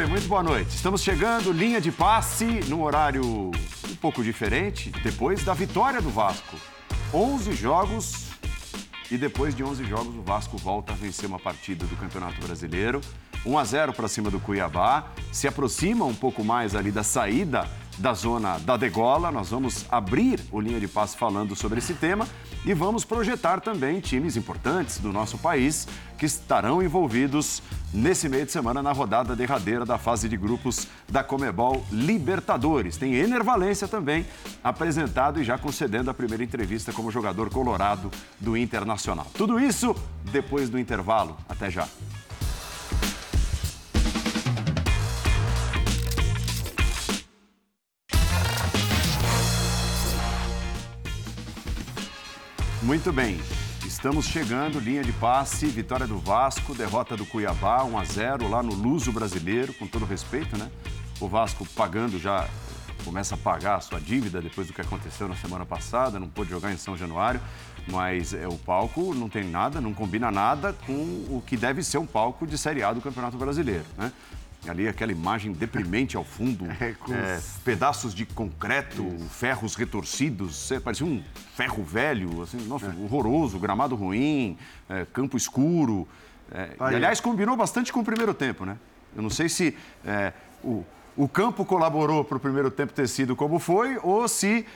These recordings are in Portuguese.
Oi, muito boa noite. Estamos chegando, linha de passe, num horário um pouco diferente, depois da vitória do Vasco. 11 jogos e depois de 11 jogos o Vasco volta a vencer uma partida do Campeonato Brasileiro. 1 a 0 para cima do Cuiabá, se aproxima um pouco mais ali da saída da zona da degola. Nós vamos abrir o linha de passe falando sobre esse tema e vamos projetar também times importantes do nosso país que estarão envolvidos nesse meio de semana na rodada derradeira da fase de grupos da Comebol Libertadores. Tem Ener Valência também apresentado e já concedendo a primeira entrevista como jogador colorado do Internacional. Tudo isso depois do intervalo. Até já. Muito bem. Estamos chegando, linha de passe, vitória do Vasco, derrota do Cuiabá, 1 a 0 lá no Luso Brasileiro, com todo respeito, né? O Vasco pagando já, começa a pagar a sua dívida depois do que aconteceu na semana passada, não pôde jogar em São Januário, mas é, o palco não tem nada, não combina nada com o que deve ser um palco de Série A do Campeonato Brasileiro, né? Ali aquela imagem deprimente ao fundo, é, é, pedaços de concreto, Isso. ferros retorcidos, parecia um ferro velho, assim, nossa, é. horroroso, gramado ruim, é, campo escuro. É, e, aliás, combinou bastante com o primeiro tempo, né? Eu não sei se é, o, o campo colaborou para o primeiro tempo ter sido como foi ou se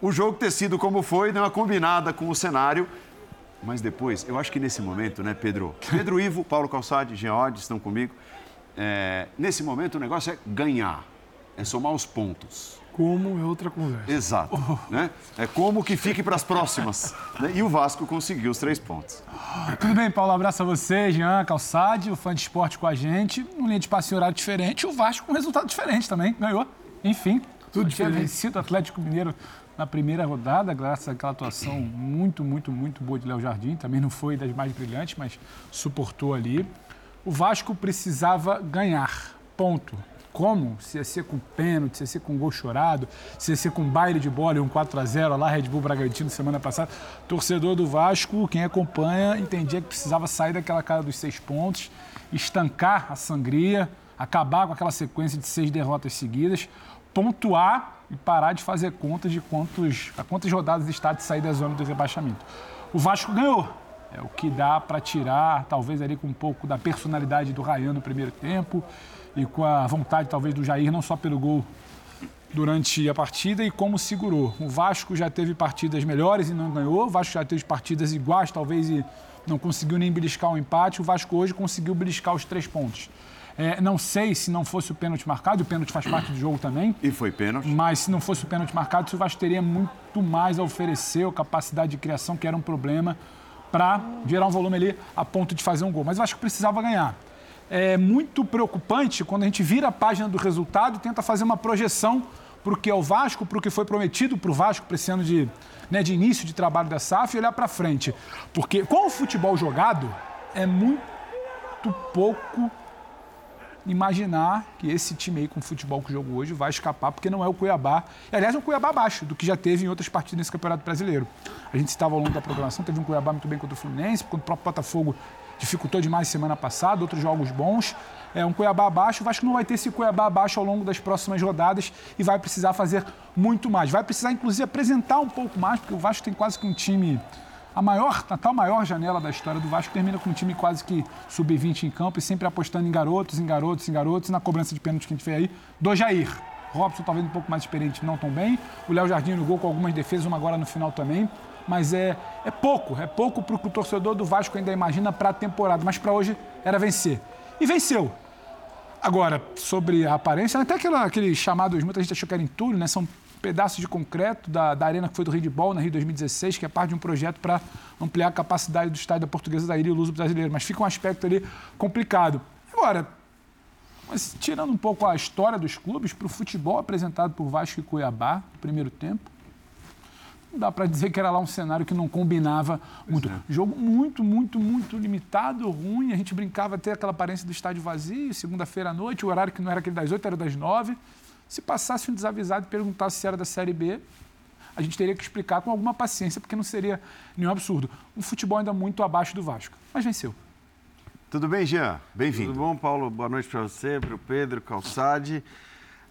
o jogo ter sido como foi deu uma combinada com o cenário. Mas depois, eu acho que nesse momento, né, Pedro? Pedro Ivo, Paulo Calçade, Geode estão comigo. É, nesse momento o negócio é ganhar, é somar os pontos. Como é outra conversa. Exato. Oh. Né? É como que fique para as próximas. né? E o Vasco conseguiu os três pontos. Tudo bem, Paulo? Abraço a você, Jean Calçade, o fã de esporte com a gente. Um linha de passe horário diferente. O Vasco com um resultado diferente também. Ganhou. Enfim. Tudo tinha vencido o Atlético Mineiro na primeira rodada, graças àquela atuação muito, muito, muito boa de Léo Jardim. Também não foi das mais brilhantes, mas suportou ali. O Vasco precisava ganhar, ponto. Como? Se ia ser com pênalti, se ia ser com gol chorado, se ia ser com baile de bola e um 4 a 0 lá, Red Bull Bragantino semana passada. Torcedor do Vasco, quem acompanha, entendia que precisava sair daquela cara dos seis pontos, estancar a sangria, acabar com aquela sequência de seis derrotas seguidas, pontuar e parar de fazer contas de quantos, a quantas rodadas está de sair da zona do rebaixamento. O Vasco ganhou, é o que dá para tirar, talvez ali com um pouco da personalidade do Ryan no primeiro tempo e com a vontade talvez do Jair, não só pelo gol durante a partida e como segurou. O Vasco já teve partidas melhores e não ganhou, o Vasco já teve partidas iguais talvez e não conseguiu nem beliscar o um empate, o Vasco hoje conseguiu beliscar os três pontos. É, não sei se não fosse o pênalti marcado, o pênalti faz parte do jogo também. E foi pênalti. Mas se não fosse o pênalti marcado, o Vasco teria muito mais a oferecer, a capacidade de criação, que era um problema para gerar um volume ali a ponto de fazer um gol. Mas acho que precisava ganhar. É muito preocupante quando a gente vira a página do resultado e tenta fazer uma projeção para o que é o Vasco, para o que foi prometido para o Vasco para esse ano de, né, de início de trabalho da SAF e olhar para frente. Porque com o futebol jogado, é muito pouco imaginar que esse time aí com o futebol que jogou hoje vai escapar, porque não é o Cuiabá. E, aliás, é um Cuiabá abaixo do que já teve em outras partidas nesse Campeonato Brasileiro. A gente estava ao longo da programação, teve um Cuiabá muito bem contra o Fluminense, quando o próprio Botafogo dificultou demais semana passada, outros jogos bons. É um Cuiabá abaixo, o Vasco não vai ter esse Cuiabá abaixo ao longo das próximas rodadas e vai precisar fazer muito mais. Vai precisar, inclusive, apresentar um pouco mais, porque o Vasco tem quase que um time a maior, a tal maior janela da história do Vasco termina com um time quase que sub-20 em campo e sempre apostando em garotos, em garotos, em garotos, na cobrança de pênalti que a gente fez aí, do Jair. Robson talvez um pouco mais experiente, não tão bem. O Léo Jardim no gol com algumas defesas, uma agora no final também. Mas é, é pouco, é pouco para o que o torcedor do Vasco ainda imagina para a temporada. Mas para hoje era vencer. E venceu. Agora, sobre a aparência, até aquela, aquele chamado, muita gente achou que era entulho, né? São pedaço de concreto da, da arena que foi do Handball na Rio 2016, que é parte de um projeto para ampliar a capacidade do estádio da Portuguesa da Ilha e Luso brasileiro. Mas fica um aspecto ali complicado. Agora, mas tirando um pouco a história dos clubes, para o futebol apresentado por Vasco e Cuiabá no primeiro tempo, não dá para dizer que era lá um cenário que não combinava muito. É. Jogo muito, muito, muito limitado, ruim. A gente brincava até aquela aparência do estádio vazio, segunda-feira à noite, o horário que não era aquele das 8, era das 9. Se passasse um desavisado e perguntasse se era da Série B, a gente teria que explicar com alguma paciência, porque não seria nenhum absurdo. Um futebol ainda muito abaixo do Vasco, mas venceu. Tudo bem, Jean? Bem-vindo. Tudo bom, Paulo? Boa noite para você, para o Pedro, Calçade.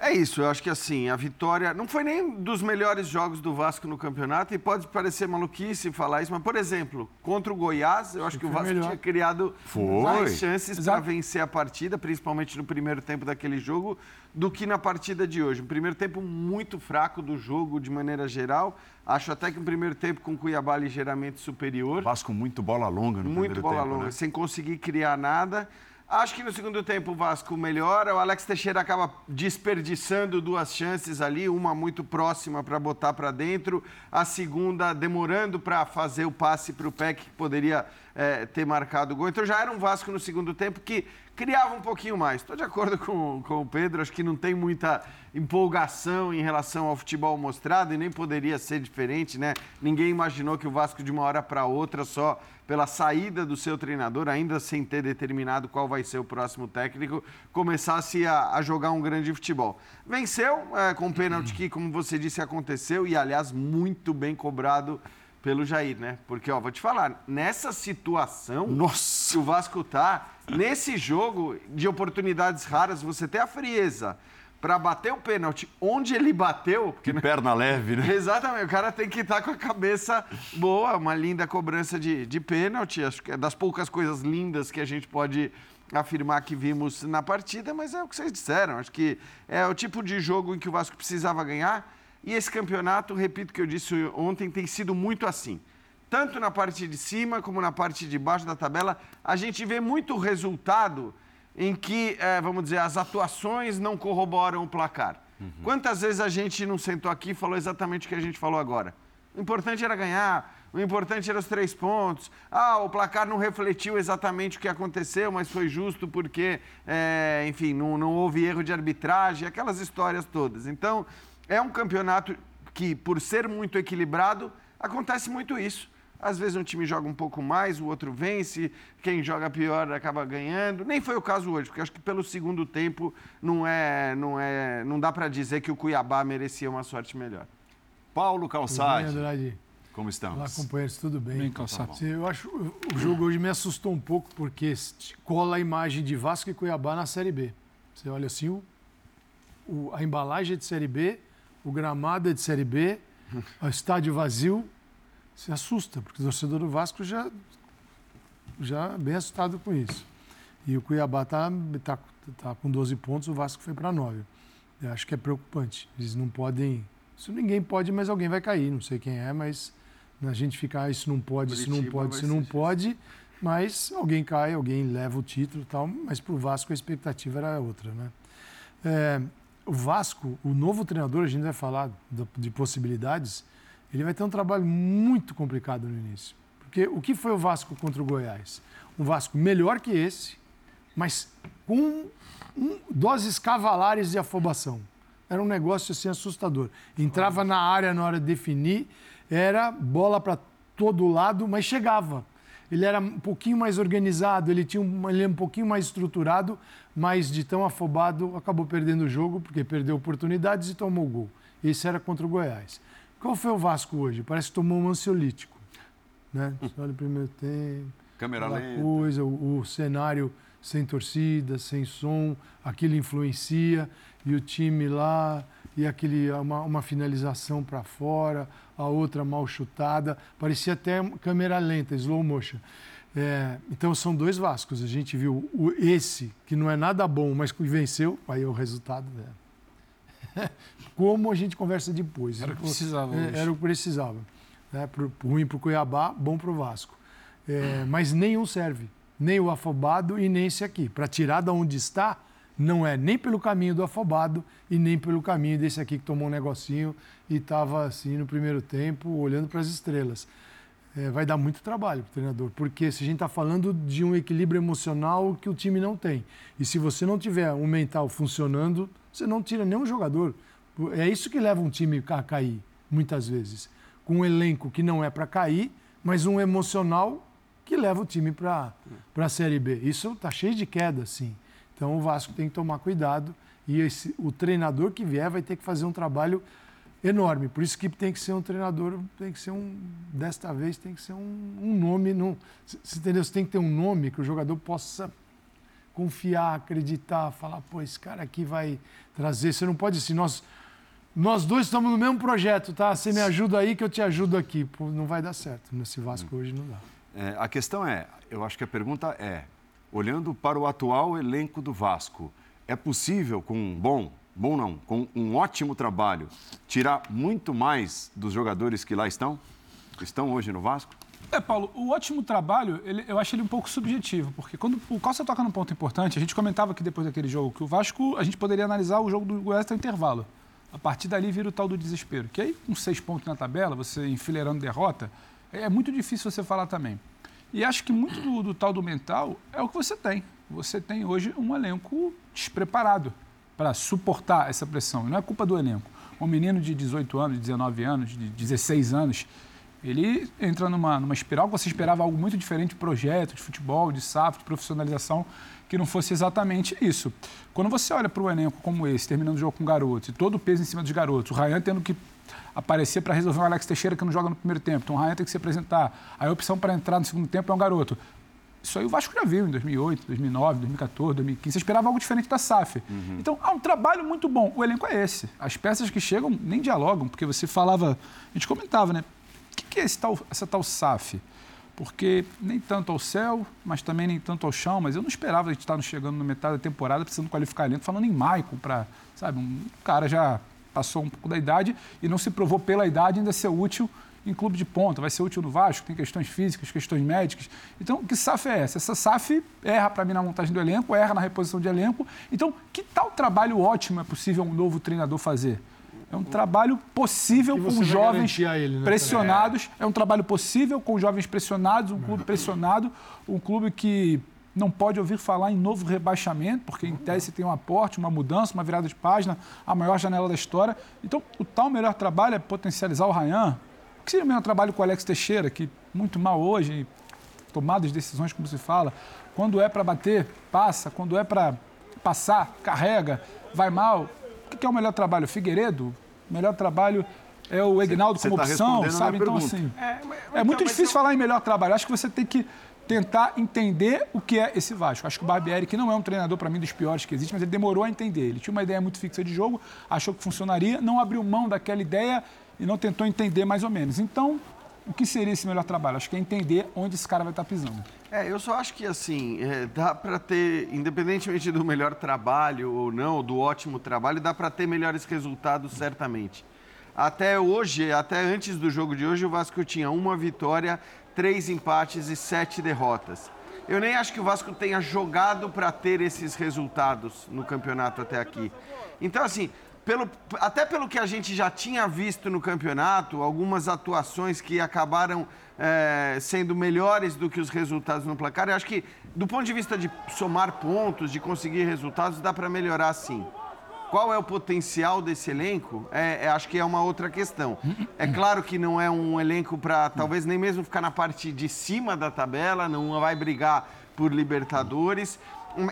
É isso, eu acho que assim, a vitória não foi nem dos melhores jogos do Vasco no campeonato, e pode parecer maluquice falar isso, mas, por exemplo, contra o Goiás, eu acho que o Vasco melhor. tinha criado foi. mais chances para vencer a partida, principalmente no primeiro tempo daquele jogo, do que na partida de hoje. Um primeiro tempo muito fraco do jogo de maneira geral. Acho até que um primeiro tempo com Cuiabá ligeiramente superior. Vasco muito bola longa no muito primeiro tempo. Muito bola longa, né? sem conseguir criar nada. Acho que no segundo tempo o Vasco melhora. O Alex Teixeira acaba desperdiçando duas chances ali, uma muito próxima para botar para dentro, a segunda demorando para fazer o passe para o Peck, que poderia é, ter marcado o gol. Então já era um Vasco no segundo tempo que criava um pouquinho mais. Estou de acordo com, com o Pedro, acho que não tem muita empolgação em relação ao futebol mostrado e nem poderia ser diferente, né? Ninguém imaginou que o Vasco de uma hora para outra só pela saída do seu treinador, ainda sem ter determinado qual vai ser o próximo técnico, começasse a, a jogar um grande futebol. Venceu é, com um pênalti que, como você disse, aconteceu e, aliás, muito bem cobrado pelo Jair, né? Porque, ó, vou te falar, nessa situação Nossa. que o Vasco tá, nesse jogo de oportunidades raras, você tem a frieza para bater o pênalti onde ele bateu. Que perna leve, né? Exatamente, o cara tem que estar tá com a cabeça boa, uma linda cobrança de, de pênalti, acho que é das poucas coisas lindas que a gente pode afirmar que vimos na partida, mas é o que vocês disseram, acho que é o tipo de jogo em que o Vasco precisava ganhar, e esse campeonato, repito o que eu disse ontem, tem sido muito assim. Tanto na parte de cima como na parte de baixo da tabela, a gente vê muito resultado em que, é, vamos dizer, as atuações não corroboram o placar. Uhum. Quantas vezes a gente não sentou aqui e falou exatamente o que a gente falou agora? O importante era ganhar, o importante era os três pontos. Ah, o placar não refletiu exatamente o que aconteceu, mas foi justo porque, é, enfim, não, não houve erro de arbitragem, aquelas histórias todas. Então, é um campeonato que, por ser muito equilibrado, acontece muito isso. Às vezes um time joga um pouco mais, o outro vence, quem joga pior acaba ganhando. Nem foi o caso hoje, porque acho que pelo segundo tempo não é, não é, não dá para dizer que o Cuiabá merecia uma sorte melhor. Paulo Calçade. Como estamos? Olá, companheiros, tudo bem? Bem, Calçado. Tá eu acho o jogo hoje me assustou um pouco porque cola a imagem de Vasco e Cuiabá na Série B. Você olha assim, o, o, a embalagem de Série B, o gramado é de Série B, o estádio vazio, se assusta, porque o torcedor do Vasco já já bem assustado com isso. E o Cuiabá está tá, tá com 12 pontos, o Vasco foi para 9. Eu acho que é preocupante. Eles não podem. Isso ninguém pode, mas alguém vai cair. Não sei quem é, mas a gente ficar, ah, isso não pode, isso não pode, isso não pode. Mas alguém cai, alguém leva o título e tal. Mas para o Vasco a expectativa era outra, né? É, o Vasco, o novo treinador, a gente vai falar de possibilidades ele vai ter um trabalho muito complicado no início. Porque o que foi o Vasco contra o Goiás? Um Vasco melhor que esse, mas com um, doses cavalares de afobação. Era um negócio assim assustador. Entrava na área na hora de definir, era bola para todo lado, mas chegava. Ele era um pouquinho mais organizado, ele tinha um, ele era um pouquinho mais estruturado, mas de tão afobado acabou perdendo o jogo porque perdeu oportunidades e tomou gol. Esse era contra o Goiás. Qual foi o Vasco hoje? Parece que tomou um ansiolítico. Né? Olha o primeiro tempo. Câmera lenta. Coisa, o, o, cenário sem torcida, sem som, aquilo influencia. E o time lá, e aquele, uma, uma finalização para fora, a outra mal chutada. Parecia até câmera lenta, slow motion. É, então são dois Vascos. A gente viu o, esse, que não é nada bom, mas que venceu, aí é o resultado dela. como a gente conversa depois. Era o que precisava. É, era o que precisava. Né? Pro, ruim para o Cuiabá, bom para o Vasco. É, mas nenhum serve. Nem o afobado e nem esse aqui. Para tirar da onde está, não é nem pelo caminho do afobado e nem pelo caminho desse aqui que tomou um negocinho e estava assim no primeiro tempo olhando para as estrelas. É, vai dar muito trabalho para o treinador, porque se a gente está falando de um equilíbrio emocional que o time não tem. E se você não tiver um mental funcionando, você não tira nenhum jogador. É isso que leva um time a cair, muitas vezes. Com um elenco que não é para cair, mas um emocional que leva o time para a Série B. Isso está cheio de queda, sim. Então o Vasco tem que tomar cuidado e esse, o treinador que vier vai ter que fazer um trabalho enorme. Por isso que tem que ser um treinador, tem que ser um. Desta vez tem que ser um, um nome. Não, você, entendeu? Você tem que ter um nome que o jogador possa confiar, acreditar, falar, pô, esse cara aqui vai trazer. Você não pode assim, nós, nós dois estamos no mesmo projeto, tá? Você me ajuda aí que eu te ajudo aqui. Pô, não vai dar certo. Nesse Vasco hoje não dá. É, a questão é, eu acho que a pergunta é, olhando para o atual elenco do Vasco, é possível com um bom, bom não, com um ótimo trabalho, tirar muito mais dos jogadores que lá estão? Estão hoje no Vasco? É, Paulo, o ótimo trabalho, ele, eu acho ele um pouco subjetivo, porque quando o Costa toca num ponto importante, a gente comentava que depois daquele jogo que o Vasco, a gente poderia analisar o jogo do Goiás até intervalo. A partir dali vira o tal do desespero. Que aí, com seis pontos na tabela, você enfileirando derrota, é muito difícil você falar também. E acho que muito do, do tal do mental é o que você tem. Você tem hoje um elenco despreparado para suportar essa pressão. Não é culpa do elenco. Um menino de 18 anos, de 19 anos, de 16 anos, ele entra numa, numa espiral que você esperava algo muito diferente de projeto, de futebol, de SAF, de profissionalização, que não fosse exatamente isso. Quando você olha para um elenco como esse, terminando o jogo com garotos, e todo o peso em cima dos garotos, o Ryan tendo que aparecer para resolver o Alex Teixeira que não joga no primeiro tempo, então o Ryan tem que se apresentar, aí a opção para entrar no segundo tempo é um garoto. Isso aí o Vasco já viu em 2008, 2009, 2014, 2015. Você esperava algo diferente da SAF. Uhum. Então, há um trabalho muito bom. O elenco é esse. As peças que chegam nem dialogam, porque você falava, a gente comentava, né? O que é tal, essa tal SAF? Porque nem tanto ao céu, mas também nem tanto ao chão. Mas eu não esperava a gente estar chegando na metade da temporada precisando qualificar elenco, falando em Maicon, para, sabe, um cara já passou um pouco da idade e não se provou pela idade ainda ser útil em clube de ponta, vai ser útil no Vasco, tem questões físicas, questões médicas. Então, que SAF é essa? Essa SAF erra para mim na montagem do elenco, erra na reposição de elenco. Então, que tal trabalho ótimo é possível um novo treinador fazer? É um trabalho possível com jovens ele, né? pressionados. É. é um trabalho possível com jovens pressionados, um clube pressionado, um clube que não pode ouvir falar em novo rebaixamento, porque em tese tem um aporte, uma mudança, uma virada de página, a maior janela da história. Então, o tal melhor trabalho é potencializar o Rayan. O que seria o melhor trabalho com o Alex Teixeira, que muito mal hoje, tomadas de decisões, como se fala. Quando é para bater, passa. Quando é para passar, carrega, vai mal. O que é o melhor trabalho? Figueiredo? O melhor trabalho é o Egnaldo como tá opção, sabe? Então, assim, é, mas, é muito difícil eu... falar em melhor trabalho. Acho que você tem que tentar entender o que é esse Vasco. Acho que o Barbieri, que não é um treinador, para mim, dos piores que existe, mas ele demorou a entender. Ele tinha uma ideia muito fixa de jogo, achou que funcionaria, não abriu mão daquela ideia e não tentou entender mais ou menos. Então, o que seria esse melhor trabalho? Acho que é entender onde esse cara vai estar pisando. É, eu só acho que assim, é, dá para ter, independentemente do melhor trabalho ou não, do ótimo trabalho, dá para ter melhores resultados certamente. Até hoje, até antes do jogo de hoje, o Vasco tinha uma vitória três empates e sete derrotas. Eu nem acho que o Vasco tenha jogado para ter esses resultados no campeonato até aqui. Então, assim, pelo, até pelo que a gente já tinha visto no campeonato, algumas atuações que acabaram é, sendo melhores do que os resultados no placar, eu acho que, do ponto de vista de somar pontos, de conseguir resultados, dá para melhorar sim. Qual é o potencial desse elenco? É, é, acho que é uma outra questão. É claro que não é um elenco para talvez nem mesmo ficar na parte de cima da tabela, não vai brigar por Libertadores.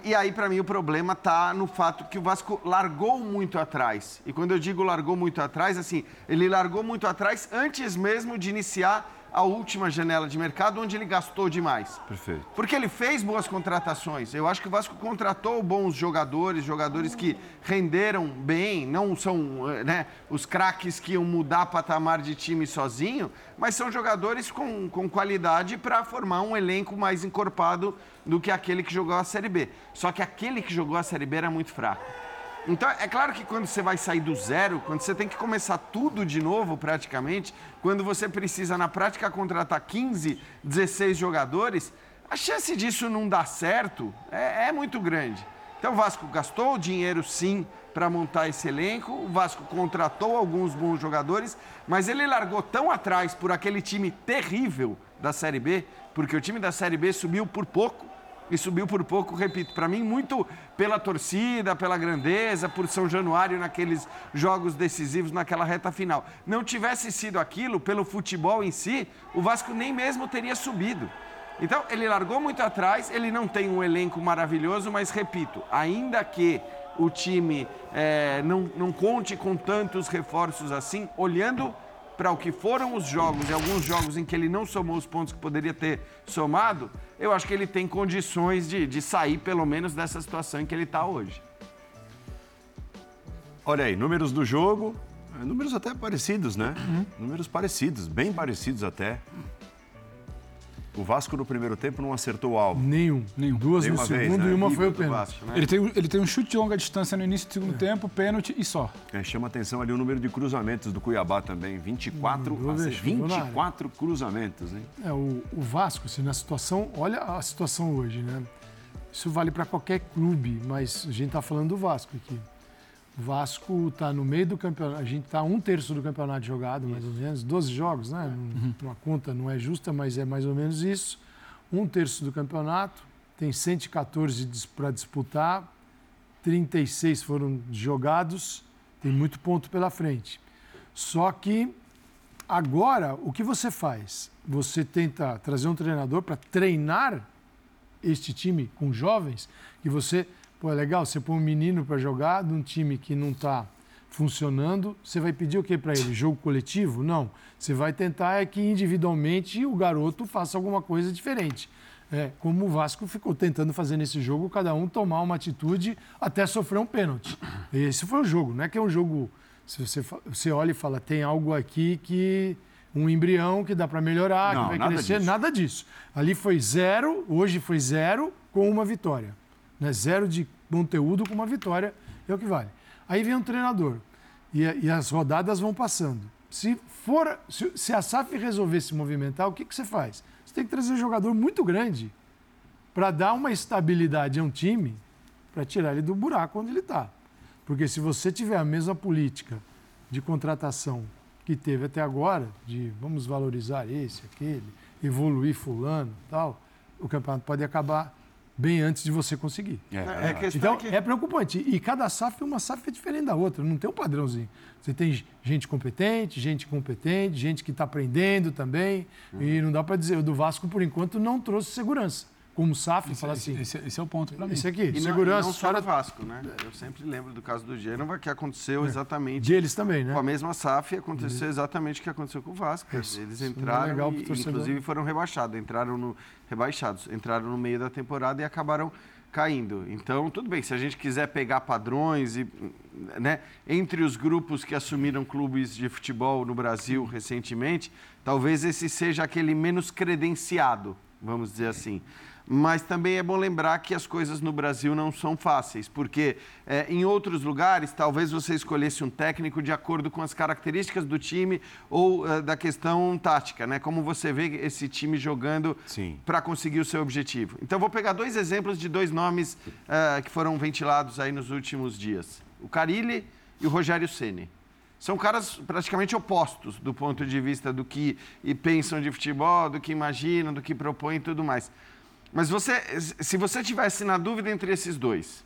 E aí, para mim, o problema está no fato que o Vasco largou muito atrás. E quando eu digo largou muito atrás, assim, ele largou muito atrás antes mesmo de iniciar a última janela de mercado, onde ele gastou demais. Perfeito. Porque ele fez boas contratações. Eu acho que o Vasco contratou bons jogadores, jogadores que renderam bem, não são eh, né, os craques que iam mudar patamar de time sozinho, mas são jogadores com, com qualidade para formar um elenco mais encorpado do que aquele que jogou a Série B. Só que aquele que jogou a Série B era muito fraco. Então, é claro que quando você vai sair do zero, quando você tem que começar tudo de novo, praticamente, quando você precisa, na prática, contratar 15, 16 jogadores, a chance disso não dar certo é, é muito grande. Então, o Vasco gastou dinheiro, sim, para montar esse elenco. O Vasco contratou alguns bons jogadores, mas ele largou tão atrás por aquele time terrível da Série B, porque o time da Série B subiu por pouco e subiu por pouco, repito, para mim muito pela torcida, pela grandeza, por São Januário naqueles jogos decisivos naquela reta final. Não tivesse sido aquilo, pelo futebol em si, o Vasco nem mesmo teria subido. Então, ele largou muito atrás, ele não tem um elenco maravilhoso, mas repito, ainda que o time é, não, não conte com tantos reforços assim, olhando para o que foram os jogos e alguns jogos em que ele não somou os pontos que poderia ter somado, eu acho que ele tem condições de, de sair pelo menos dessa situação em que ele está hoje. Olha aí, números do jogo, é, números até parecidos, né? Números parecidos, bem parecidos até. O Vasco no primeiro tempo não acertou o alvo. Nenhum. Nenhum. Duas Nenhuma no segundo vez, né? e uma foi o pênalti. Vasco, né? ele, tem, ele tem um chute de longa distância no início do segundo é. tempo, pênalti e só. É, chama atenção ali o número de cruzamentos do Cuiabá também. 24, hum, 24 cruzamentos, hein? É, o, o Vasco, assim, na situação. Olha a situação hoje, né? Isso vale para qualquer clube, mas a gente está falando do Vasco aqui. O Vasco está no meio do campeonato, a gente está um terço do campeonato jogado, mais ou menos, 12 jogos, né? Uhum. Uma conta não é justa, mas é mais ou menos isso. Um terço do campeonato, tem 114 para disputar, 36 foram jogados, tem muito ponto pela frente. Só que agora, o que você faz? Você tenta trazer um treinador para treinar este time com jovens, que você Pô, é legal, você põe um menino para jogar num time que não está funcionando, você vai pedir o que para ele? Jogo coletivo? Não. Você vai tentar é que individualmente o garoto faça alguma coisa diferente. É, como o Vasco ficou tentando fazer nesse jogo, cada um tomar uma atitude até sofrer um pênalti. Esse foi o jogo, não é que é um jogo. Se você, você olha e fala, tem algo aqui que. um embrião que dá para melhorar, não, que vai nada crescer, disso. nada disso. Ali foi zero, hoje foi zero com uma vitória. Né? Zero de conteúdo com uma vitória é o que vale. Aí vem um treinador e, e as rodadas vão passando. Se, for, se, se, a SAF resolver se movimentar, o que, que você faz? Você tem que trazer um jogador muito grande para dar uma estabilidade a um time para tirar ele do buraco onde ele está. Porque se você tiver a mesma política de contratação que teve até agora, de vamos valorizar esse, aquele, evoluir fulano tal, o campeonato pode acabar bem antes de você conseguir. É, é, é então, que... é preocupante. E cada SAF é uma SAF é diferente da outra, não tem um padrãozinho. Você tem gente competente, gente competente, gente que está aprendendo também, uhum. e não dá para dizer. O do Vasco, por enquanto, não trouxe segurança. SAF, esse, fala assim. Esse, esse, é o ponto para mim. Esse aqui, e segurança. Não, não só no Vasco, né? Eu sempre lembro do caso do Gênova, que aconteceu é. exatamente. De eles também, né? Com a mesma SAF, aconteceu uhum. exatamente o que aconteceu com o Vasco. Isso. Eles é entraram, e, inclusive foram rebaixados. Entraram no. Rebaixados. Entraram no meio da temporada e acabaram caindo. Então, tudo bem, se a gente quiser pegar padrões e, né, entre os grupos que assumiram clubes de futebol no Brasil recentemente, talvez esse seja aquele menos credenciado, vamos dizer assim. Mas também é bom lembrar que as coisas no Brasil não são fáceis, porque é, em outros lugares talvez você escolhesse um técnico de acordo com as características do time ou uh, da questão tática, né? Como você vê esse time jogando para conseguir o seu objetivo. Então vou pegar dois exemplos de dois nomes uh, que foram ventilados aí nos últimos dias: o Carilli e o Rogério Ceni são caras praticamente opostos do ponto de vista do que pensam de futebol, do que imaginam, do que propõem e tudo mais. Mas você, se você tivesse na dúvida entre esses dois,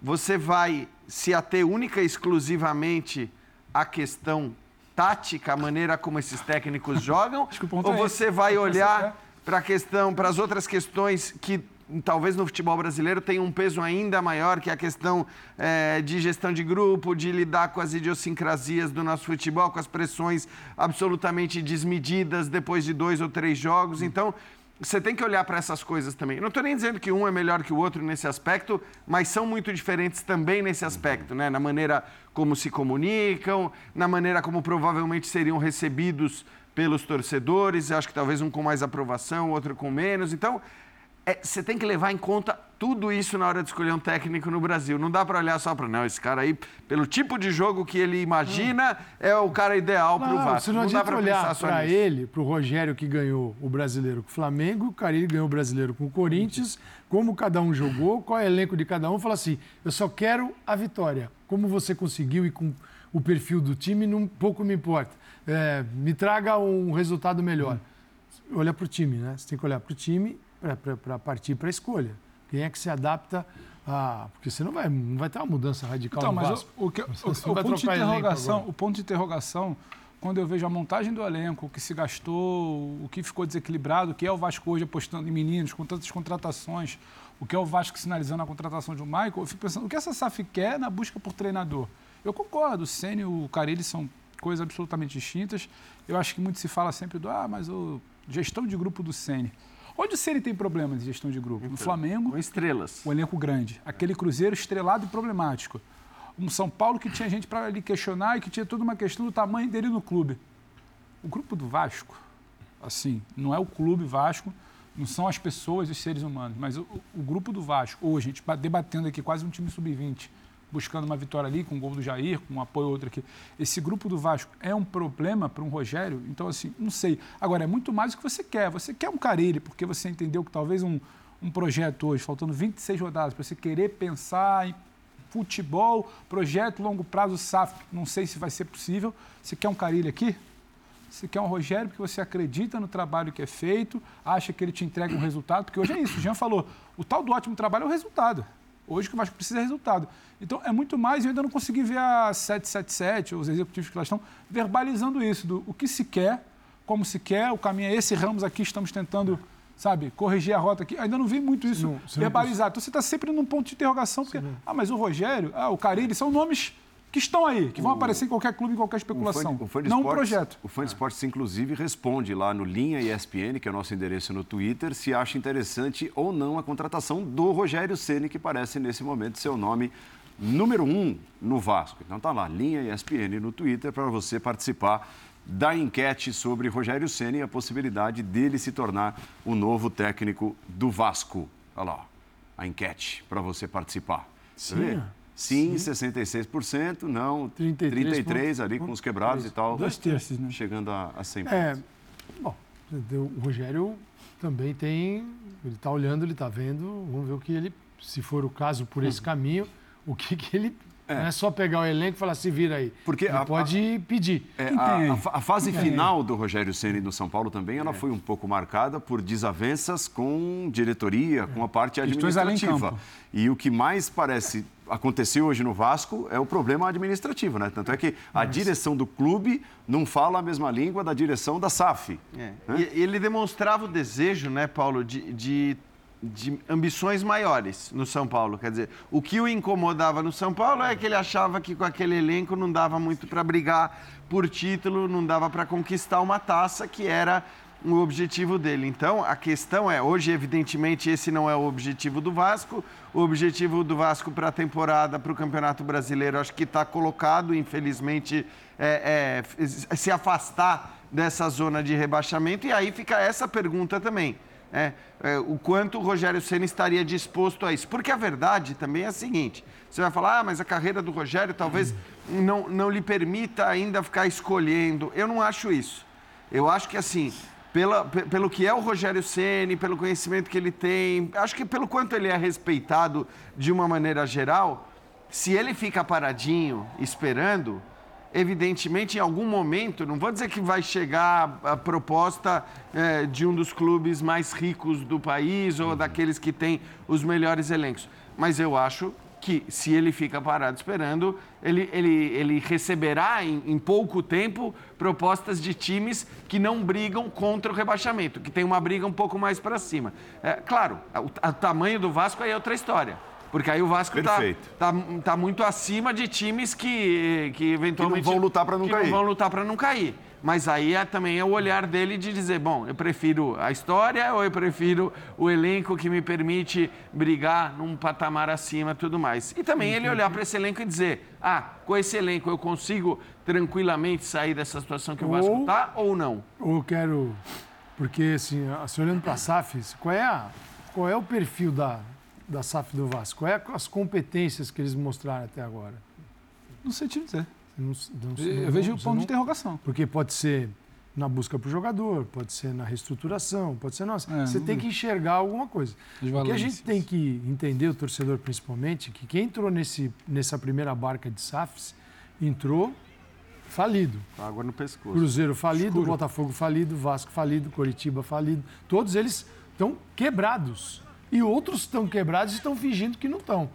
você vai se ater única e exclusivamente à questão tática, a maneira como esses técnicos jogam, ou é você é vai olhar para a questão, para as outras questões que talvez no futebol brasileiro tenham um peso ainda maior, que é a questão é, de gestão de grupo, de lidar com as idiosincrasias do nosso futebol, com as pressões absolutamente desmedidas depois de dois ou três jogos. Então, você tem que olhar para essas coisas também. Não estou nem dizendo que um é melhor que o outro nesse aspecto, mas são muito diferentes também nesse aspecto, né? Na maneira como se comunicam, na maneira como provavelmente seriam recebidos pelos torcedores. Eu acho que talvez um com mais aprovação, outro com menos. Então, é, você tem que levar em conta tudo isso na hora de escolher um técnico no Brasil. Não dá para olhar só para, não, esse cara aí, pelo tipo de jogo que ele imagina, é o cara ideal para o Vasco. Você não, não dá para olhar para ele, para o Rogério que ganhou o brasileiro com o Flamengo, o Carilli ganhou o brasileiro com o Corinthians, como cada um jogou, qual é o elenco de cada um, fala assim: eu só quero a vitória. Como você conseguiu e com o perfil do time, não pouco me importa. É, me traga um resultado melhor. Hum. Olha para o time, né? Você tem que olhar para o time para partir para a escolha. Quem é que se adapta a. Porque você não vai, não vai ter uma mudança radical então, no mas O, o, que, o, o, ponto de interrogação, o ponto de interrogação, quando eu vejo a montagem do elenco, o que se gastou, o que ficou desequilibrado, o que é o Vasco hoje apostando em meninos, com tantas contratações, o que é o Vasco sinalizando a contratação de um Michael, eu fico pensando, o que essa SAF quer na busca por treinador? Eu concordo, o Senna e o Carilli são coisas absolutamente distintas. Eu acho que muito se fala sempre do, ah, mas o gestão de grupo do Senna. Onde o Ceni tem problemas de gestão de grupo? No Flamengo. Com estrelas. O elenco grande. Aquele Cruzeiro estrelado e problemático. Um São Paulo que tinha gente para lhe questionar e que tinha toda uma questão do tamanho dele no clube. O grupo do Vasco, assim, não é o clube Vasco, não são as pessoas, os seres humanos, mas o, o grupo do Vasco, hoje, a gente debatendo aqui quase um time sub-20, buscando uma vitória ali, com o gol do Jair, com um apoio outro aqui. Esse grupo do Vasco é um problema para um Rogério? Então, assim, não sei. Agora, é muito mais o que você quer. Você quer um Carilli, porque você entendeu que talvez um, um projeto hoje, faltando 26 rodadas, para você querer pensar em futebol, projeto longo prazo, SAF, não sei se vai ser possível. Você quer um Carilli aqui? Você quer um Rogério porque você acredita no trabalho que é feito, acha que ele te entrega um resultado, porque hoje é isso, o Jean falou, o tal do ótimo trabalho é o resultado. Hoje o que Vasco precisa é resultado. Então é muito mais, eu ainda não consegui ver a 777, os executivos que lá estão, verbalizando isso, do o que se quer, como se quer, o caminho é esse, Ramos aqui, estamos tentando, sabe, corrigir a rota aqui. Ainda não vi muito isso não, verbalizado. Então você está sempre num ponto de interrogação, porque, ah, mas o Rogério, ah, o Carilli, são nomes que estão aí, que vão o, aparecer em qualquer clube, em qualquer especulação. O fã, o fã não um projeto. O Fã de Esportes, inclusive, responde lá no Linha ESPN, que é o nosso endereço no Twitter, se acha interessante ou não a contratação do Rogério Ceni, que parece, nesse momento, ser o nome número um no Vasco. Então tá lá, Linha ESPN no Twitter, para você participar da enquete sobre Rogério Ceni e a possibilidade dele se tornar o novo técnico do Vasco. Olha lá, a enquete para você participar. Sim. Sim, Sim, 66%, não, 33, 33 ali com os quebrados e tal. Dois terços, né? Chegando a, a 100%. É, bom, o Rogério também tem, ele está olhando, ele está vendo, vamos ver o que ele, se for o caso por esse uhum. caminho, o que, que ele é. Não é só pegar o elenco e falar, se vira aí. Porque Ele a, pode a, pedir. É, a, a, fase final do Rogério Ceni do São Paulo também, ela é. foi um pouco marcada por desavenças com diretoria, com a parte administrativa. E o que mais parece aconteceu hoje no Vasco é o problema administrativo, né? Tanto é que a direção do clube não fala a mesma língua da direção da SAF. É. Né? E ele demonstrava o desejo, né, Paulo, de, de de ambições maiores no São Paulo. Quer dizer, o que o incomodava no São Paulo é que ele achava que com aquele elenco não dava muito para brigar por título, não dava para conquistar uma taça, que era o objetivo dele. Então, a questão é, hoje, evidentemente, esse não é o objetivo do Vasco. O objetivo do Vasco para a temporada, para o Campeonato Brasileiro, acho que está colocado, infelizmente, é, é, se afastar dessa zona de rebaixamento. E aí fica essa pergunta também é, é, o quanto o Rogério Senna estaria disposto a isso. Porque a verdade também é a seguinte: você vai falar, ah, mas a carreira do Rogério talvez não, não lhe permita ainda ficar escolhendo. Eu não acho isso. Eu acho que assim, pela, pelo que é o Rogério Ceni, pelo conhecimento que ele tem, acho que pelo quanto ele é respeitado de uma maneira geral, se ele fica paradinho esperando, evidentemente, em algum momento, não vou dizer que vai chegar a proposta é, de um dos clubes mais ricos do país ou daqueles que têm os melhores elencos, mas eu acho que se ele fica parado esperando, ele, ele, ele receberá em, em pouco tempo propostas de times que não brigam contra o rebaixamento, que tem uma briga um pouco mais para cima. É, claro, o, o tamanho do Vasco aí é outra história. Porque aí o Vasco está tá, tá muito acima de times que, que eventualmente. Que não vão lutar para não que cair. Não vão lutar para não cair. Mas aí é, também é o olhar dele de dizer: bom, eu prefiro a história ou eu prefiro o elenco que me permite brigar num patamar acima tudo mais. E também ele olhar para esse elenco e dizer: ah, com esse elenco eu consigo tranquilamente sair dessa situação que o Vasco está ou não? Ou quero. Porque, assim, assim olhando para a SAF, qual é, a, qual é o perfil da, da SAF do Vasco? Quais é as competências que eles mostraram até agora? Não sei te dizer. Não, não, eu não, vejo o ponto de interrogação. Porque pode ser na busca para o jogador, pode ser na reestruturação, pode ser nossa. É, você tem que enxergar alguma coisa. O que a gente tem que entender, o torcedor principalmente, que quem entrou nesse, nessa primeira barca de SAFs entrou falido. Água no pescoço. Cruzeiro falido, Escuro. Botafogo falido, Vasco falido, Coritiba falido. Todos eles estão quebrados e outros estão quebrados e estão fingindo que não estão.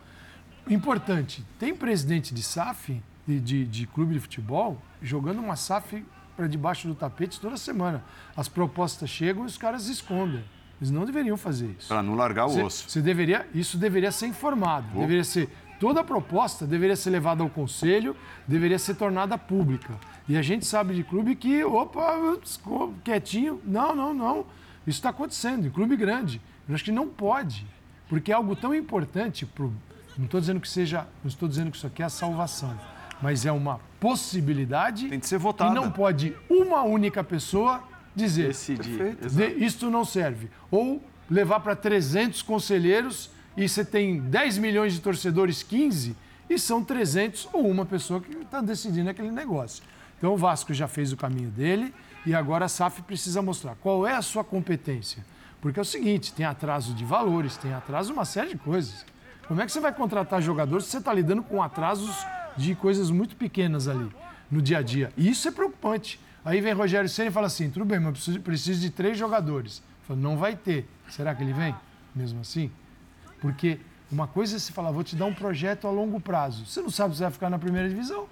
Importante, tem presidente de SAF, de, de, de clube de futebol, jogando uma SAF para debaixo do tapete toda semana. As propostas chegam e os caras escondem. Eles não deveriam fazer isso. Para não largar o Você- osso. Você deveria, isso deveria ser informado. Deveria ser toda a proposta deveria ser levada ao conselho, deveria ser tornada pública. E a gente sabe de clube que, opa, quietinho. Não, não, não. Isso está acontecendo em clube grande. Eu acho que não pode, porque é algo tão importante pro. Não estou dizendo que seja, não estou dizendo que isso aqui é a salvação, mas é uma possibilidade Tem que ser votada. que não pode uma única pessoa dizer Decidir. Isto não serve. Ou levar para 300 conselheiros e você tem 10 milhões de torcedores, 15, e são 300 ou uma pessoa que está decidindo aquele negócio. Então o Vasco já fez o caminho dele e agora a SAF precisa mostrar qual é a sua competência. Porque é o seguinte, tem atraso de valores, tem atraso uma série de coisas. Como é que você vai contratar jogadores se você está lidando com atrasos de coisas muito pequenas ali no dia a dia? E isso é preocupante. Aí vem Rogério Senna e fala assim: tudo bem, mas preciso, preciso de três jogadores. Fala, não vai ter. Será que ele vem? Mesmo assim? Porque uma coisa é você falar, vou te dar um projeto a longo prazo. Você não sabe se vai ficar na primeira divisão.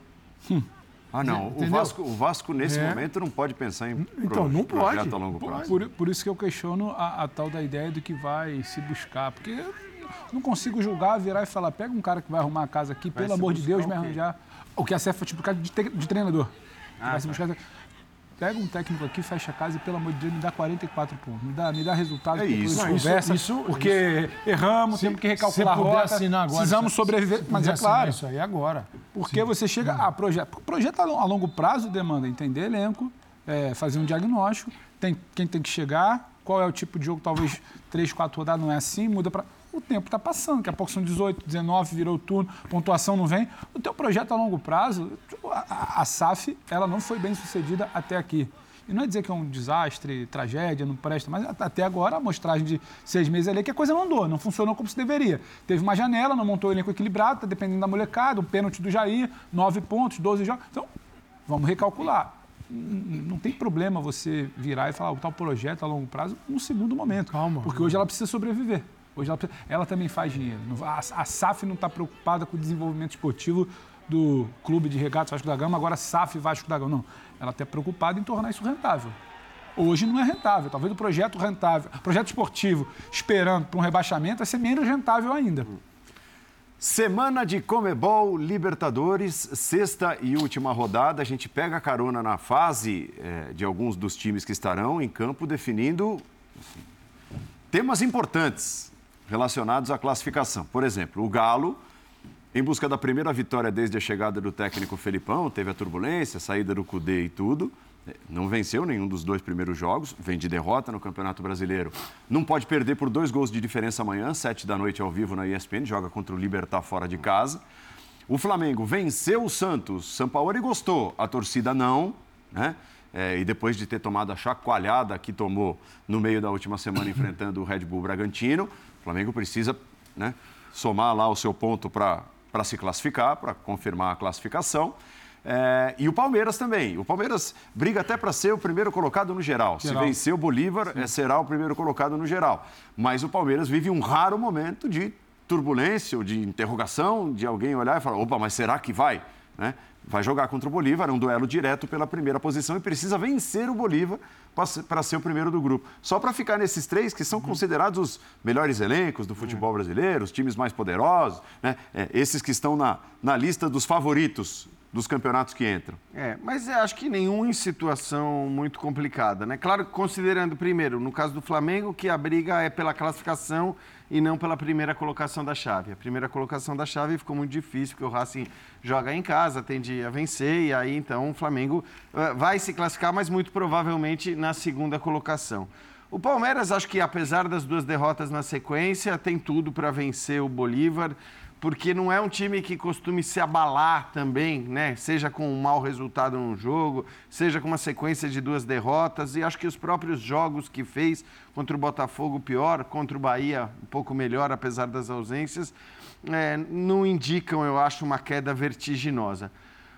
Ah, não. O? Vasco, o Vasco, nesse É. momento, não pode pensar em pro- Então, não pode. projeto a longo prazo. Por, por isso que eu questiono a, a tal da ideia do que vai se buscar. Porque eu não consigo julgar, virar e falar, pega um cara que vai arrumar a casa aqui, pelo se amor de Deus, me arranjar. O que a CEF foi tipo de, te- de treinador. Ah, vai se tá. buscar. Pega um técnico aqui, fecha a casa e, pelo amor de Deus, me dá 44 pontos. Me dá, me dá resultado É depois isso. a Não, gente isso- conversa. isso- porque erramos, temos que recalcular se a rota. agora, precisamos se- sobreviver. se Mas é claro, Isso aí agora. porque você chega a projeto. Projeto a longo prazo demanda entender elenco, é, fazer um diagnóstico, tem quem tem que chegar, qual é o tipo de jogo, talvez três, quatro rodadas não é assim, muda para. O tempo está passando, daqui a pouco são 18, 19, virou turno, pontuação não vem. O teu projeto a longo prazo, a, a- SAF, ela não foi bem sucedida até aqui. E não é dizer que é um desastre, tragédia, não presta, mas at- até agora a amostragem de seis meses ali é que a coisa não andou, não funcionou como se deveria. Teve uma janela, não montou o elenco equilibrado, está dependendo da molecada, o pênalti do Jair, nove pontos, 12 jogos. Então, vamos recalcular. Não tem problema você virar e falar o tal projeto a longo prazo no segundo momento. Calma. Porque hoje ela precisa sobreviver. Hoje ela, ela também faz dinheiro. A, a SAF não está preocupada com o desenvolvimento esportivo do clube de regatas Vasco da Gama, agora SAF Vasco da Gama. Não. Ela está preocupada em tornar isso rentável. Hoje não é rentável. Talvez o projeto rentável, projeto esportivo, esperando para um rebaixamento, vai ser menos rentável ainda. Semana de Comebol Libertadores, sexta e última rodada. A gente pega carona na fase eh, de alguns dos times que estarão em campo definindo assim, temas importantes relacionados à classificação. Por exemplo, o Galo, em busca da primeira vitória desde a chegada do técnico Felipão, teve a turbulência, a saída do Cudê e tudo. Não venceu nenhum dos dois primeiros jogos, vem de derrota no Campeonato Brasileiro. Não pode perder por dois gols de diferença amanhã, sete da noite ao vivo na ESPN, joga contra o Libertar fora de casa. O Flamengo venceu o Santos, Sampaoli gostou, a torcida não, né? É, e depois de ter tomado a chacoalhada que tomou no meio da última semana enfrentando o Red Bull Bragantino, o Flamengo precisa né, somar lá o seu ponto para se classificar, para confirmar a classificação. É, e o Palmeiras também. O Palmeiras briga até para ser o primeiro colocado no geral. Geral. Se vencer o Bolívar, é, será o primeiro colocado no geral. Mas o Palmeiras vive um raro momento de turbulência ou de interrogação, de alguém olhar e falar: opa, mas será que vai? Né? Vai jogar contra o Bolívar, é um duelo direto pela primeira posição e precisa vencer o Bolívar para ser o primeiro do grupo. Só para ficar nesses três que são considerados os melhores elencos do futebol brasileiro, os times mais poderosos, né? É, esses que estão na, na lista dos favoritos dos campeonatos que entram. É, mas acho que nenhum em situação muito complicada, né? Claro considerando, primeiro, no caso do Flamengo, que a briga é pela classificação e não pela primeira colocação da chave. A primeira colocação da chave ficou muito difícil, porque o Racing joga em casa, tende a vencer, e aí então o Flamengo eh, vai se classificar, mas muito provavelmente na segunda colocação. O Palmeiras, acho que apesar das duas derrotas na sequência, tem tudo para vencer o Bolívar porque não é um time que costume se abalar também, né? Seja com um mau resultado num jogo, seja com uma sequência de duas derrotas. E acho que os próprios jogos que fez contra o Botafogo pior, contra o Bahia um pouco melhor, apesar das ausências, é, não indicam, eu acho, uma queda vertiginosa.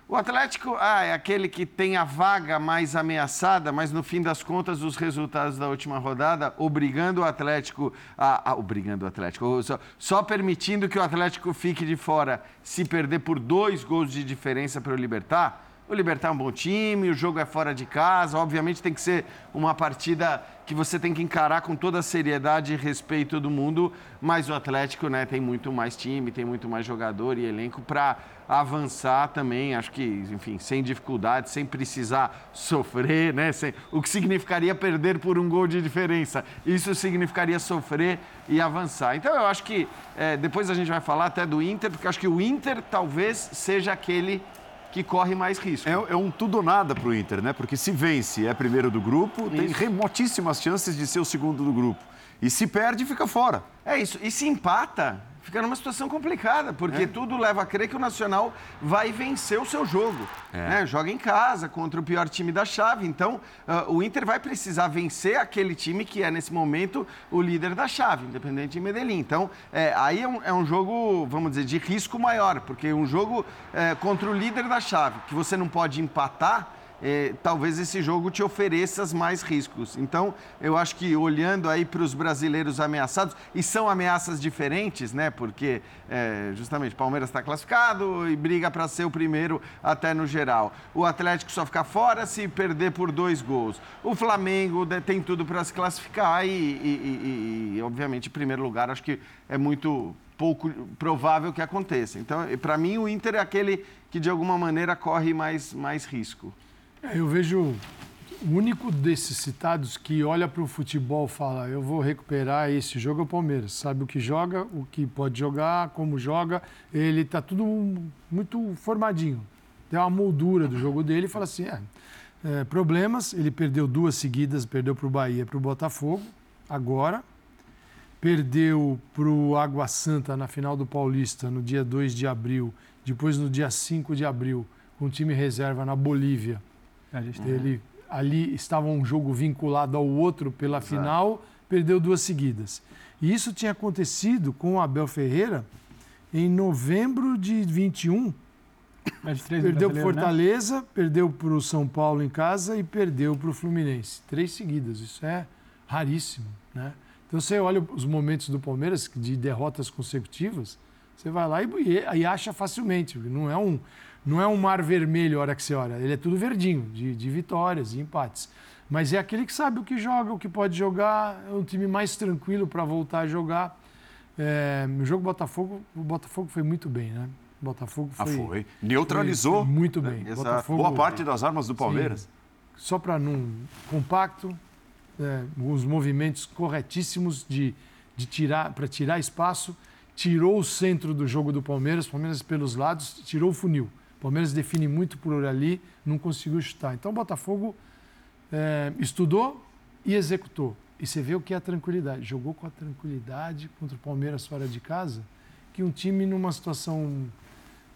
O Atlético ah, é aquele que tem a vaga mais ameaçada, mas no fim das contas, os resultados da última rodada, obrigando o Atlético a. a obrigando o Atlético, só, só permitindo que o Atlético fique de fora se perder por dois gols de diferença para o Libertar, O Libertar é um bom time, o jogo é fora de casa, obviamente tem que ser uma partida que você tem que encarar com toda a seriedade e respeito do mundo, mas o Atlético né, tem muito mais time, tem muito mais jogador e elenco para avançar também, acho que, enfim, sem dificuldade, sem precisar sofrer, né? Sem, o que significaria perder por um gol de diferença. Isso significaria sofrer e avançar. Então eu acho que é, depois a gente vai falar até do Inter, porque acho que o Inter talvez seja aquele que corre mais risco. É, é um tudo ou nada para o Inter, né? Porque se vence, é primeiro do grupo, isso. tem remotíssimas chances de ser o segundo do grupo. E se perde, fica fora. É isso. E se empata, fica numa situação complicada, porque é. tudo leva a crer que o Nacional vai vencer o seu jogo. É. Né? Joga em casa contra o pior time da chave. Então, uh, o Inter vai precisar vencer aquele time que é, nesse momento, o líder da chave, independente de Medellín. Então, é, aí é um, é um, jogo, vamos dizer, de risco maior, porque um jogo é, contra o líder da chave, que você não pode empatar é, talvez esse jogo te ofereça mais riscos. Então, eu acho que olhando aí para os brasileiros ameaçados, e são ameaças diferentes, né? Porque é, justamente Palmeiras está classificado e briga para ser o primeiro até no geral. O Atlético só fica fora se perder por dois gols. O Flamengo tem tudo para se classificar e, e, e, e, obviamente, em primeiro lugar, acho que é muito pouco provável que aconteça. Então, para mim, o Inter é aquele que de alguma maneira corre mais, mais risco. É, eu vejo o único desses citados que olha para o futebol fala: eu vou recuperar esse jogo é o Palmeiras. Sabe o que joga, o que pode jogar, como joga. Ele está tudo muito formadinho. Tem uma moldura do jogo dele e fala assim: é, é, problemas. Ele perdeu duas seguidas, perdeu para o Bahia para o Botafogo, agora. Perdeu para o Água Santa na final do Paulista no dia 2 de abril. Depois, no dia 5 de abril, com o time reserva na Bolívia a gente uhum. ele, ali estava um jogo vinculado ao outro pela Exato. final, perdeu duas seguidas. E isso tinha acontecido com o Abel Ferreira em novembro de 21. perdeu para né? Fortaleza, né? perdeu para o São Paulo em casa e perdeu para o Fluminense. Três seguidas, isso é raríssimo. Né? Então você olha os momentos do Palmeiras de derrotas consecutivas, você vai lá e, e acha facilmente. Não é um, não é um mar vermelho a hora que você olha, ele é tudo verdinho, de, de vitórias e empates. Mas é aquele que sabe o que joga, o que pode jogar, é um time mais tranquilo para voltar a jogar. É, no jogo Botafogo, o Botafogo foi muito bem, né? O Botafogo foi. Ah, foi. Neutralizou. Foi muito bem. É, Botafogo, Boa parte das armas do Palmeiras. Sim. Só para não. Compacto, é, os movimentos corretíssimos de, de tirar para tirar espaço, tirou o centro do jogo do Palmeiras, Palmeiras pelos lados, tirou o funil. O Palmeiras define muito por ali, não conseguiu chutar. Então o Botafogo é, estudou e executou. E você vê o que é a tranquilidade. Jogou com a tranquilidade contra o Palmeiras fora de casa, que um time numa situação.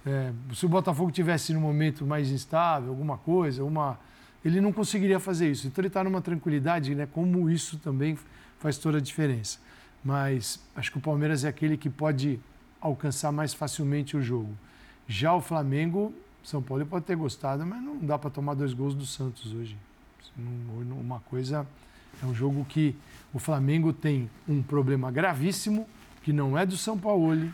É, se o Botafogo tivesse num momento mais instável, alguma coisa, uma, ele não conseguiria fazer isso. Então ele está numa tranquilidade, né? Como isso também faz toda a diferença. Mas acho que o Palmeiras é aquele que pode alcançar mais facilmente o jogo. Já o Flamengo, São Paulo pode ter gostado, mas não dá para tomar dois gols do Santos hoje. Uma coisa é um jogo que o Flamengo tem um problema gravíssimo, que não é do São Paulo,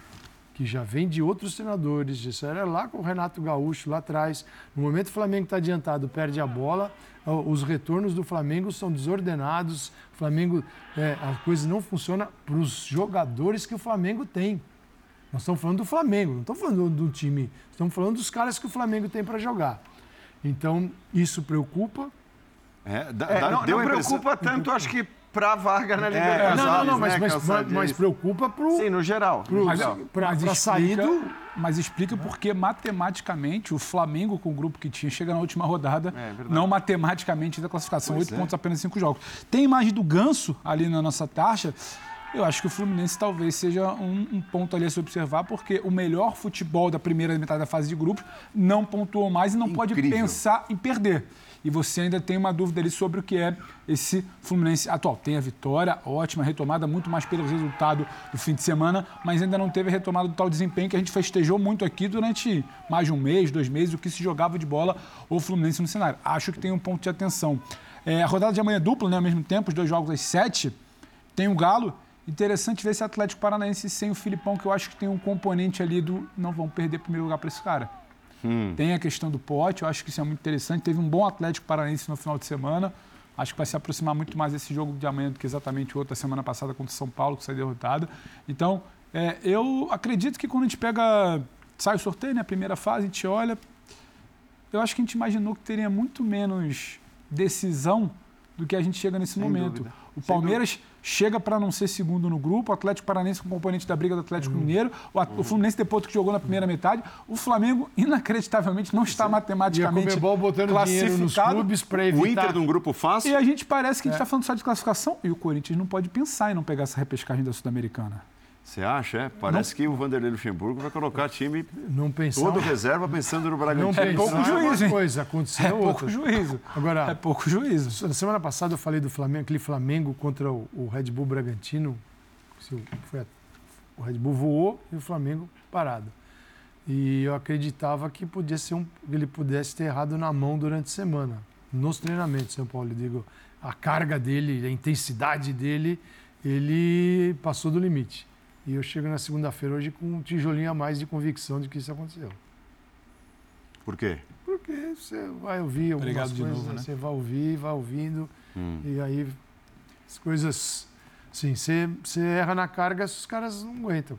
que já vem de outros treinadores. Isso era lá com o Renato Gaúcho, lá atrás. No momento o Flamengo está adiantado, perde a bola, os retornos do Flamengo são desordenados. O Flamengo, é, a coisa não funciona para os jogadores que o Flamengo tem. Nós estamos falando do Flamengo, não estamos falando do time, estamos falando dos caras que o Flamengo tem para jogar. Então, isso preocupa. É, dá, é, não, não preocupa tanto, acho que para a vaga na é, Libertadores. não, não, não, mas, né, mas, mas, mas preocupa para Sim, no geral. Para sair do... Mas explica porque matematicamente o Flamengo, com o grupo que tinha, chega na última rodada, é, não matematicamente da classificação, oito é. pontos apenas cinco jogos. Tem imagem do Ganso ali na nossa taxa. Eu acho que o Fluminense talvez seja um, um, ponto ali a se observar, porque o melhor futebol da primeira metade da fase de grupos não pontuou mais e não Incrível. pode pensar em perder. E você ainda tem uma dúvida ali sobre o que é esse Fluminense atual. Tem a vitória, ótima retomada, muito mais pelo resultado do fim de semana, mas ainda não teve a retomada do tal desempenho que a gente festejou muito aqui durante mais de um mês, dois meses, o que se jogava de bola o Fluminense no cenário. Acho que tem um ponto de atenção. É, a rodada de amanhã é dupla, né? Ao mesmo tempo, os dois jogos às sete. Tem o Galo Interessante ver esse Atlético Paranaense sem o Filipão, que eu acho que tem um componente ali do não vão perder primeiro lugar para esse cara. Hum. Tem a questão do pote, eu acho que isso é muito interessante. Teve um bom Atlético Paranaense no final de semana. Acho que vai se aproximar muito mais esse jogo de amanhã do que exatamente o outro da semana passada contra o São Paulo, que saiu derrotado. Então, é, eu acredito que quando a gente pega. Sai o sorteio, né? A primeira fase, a gente olha. Eu acho que a gente imaginou que teria muito menos decisão do que a gente chega nesse Sem momento. Dúvida. O Palmeiras chega para não ser segundo no grupo, o Atlético Paranaense com componente da briga do Atlético uhum. Mineiro, o, uhum. o, Fluminense depois que jogou na primeira metade, o Flamengo inacreditavelmente não está Sim. matematicamente e a botando classificado. Nos clubes para evitar... O Inter num grupo fácil. E a gente parece que a gente está é. falando só de classificação e o Corinthians não pode pensar em não pegar essa repescagem da Sul-Americana. Você acha? É? Parece não, que o Vanderlei Luxemburgo vai colocar time não pensar, todo reserva pensando no Bragantino. Não é pouco juízo, hein? Coisa, aconteceu é pouco juízo. Agora, é pouco juízo. Na semana passada eu falei do Flamengo, aquele Flamengo contra o, o Red Bull Bragantino. Foi a, o Red Bull voou e o Flamengo parado. E eu acreditava que podia ser um, ele pudesse ter errado na mão durante a semana, nos treinamentos, São Paulo. Eu digo, a carga dele, a intensidade dele, ele passou do limite. E eu chego na segunda-feira hoje com um tijolinho a mais de convicção de que isso aconteceu. Por quê? Porque você vai ouvir algumas Obrigado coisas, novo, né? você vai ouvir, vai ouvindo, hum. e aí as coisas. Sim, você, você erra na carga, os caras não aguentam.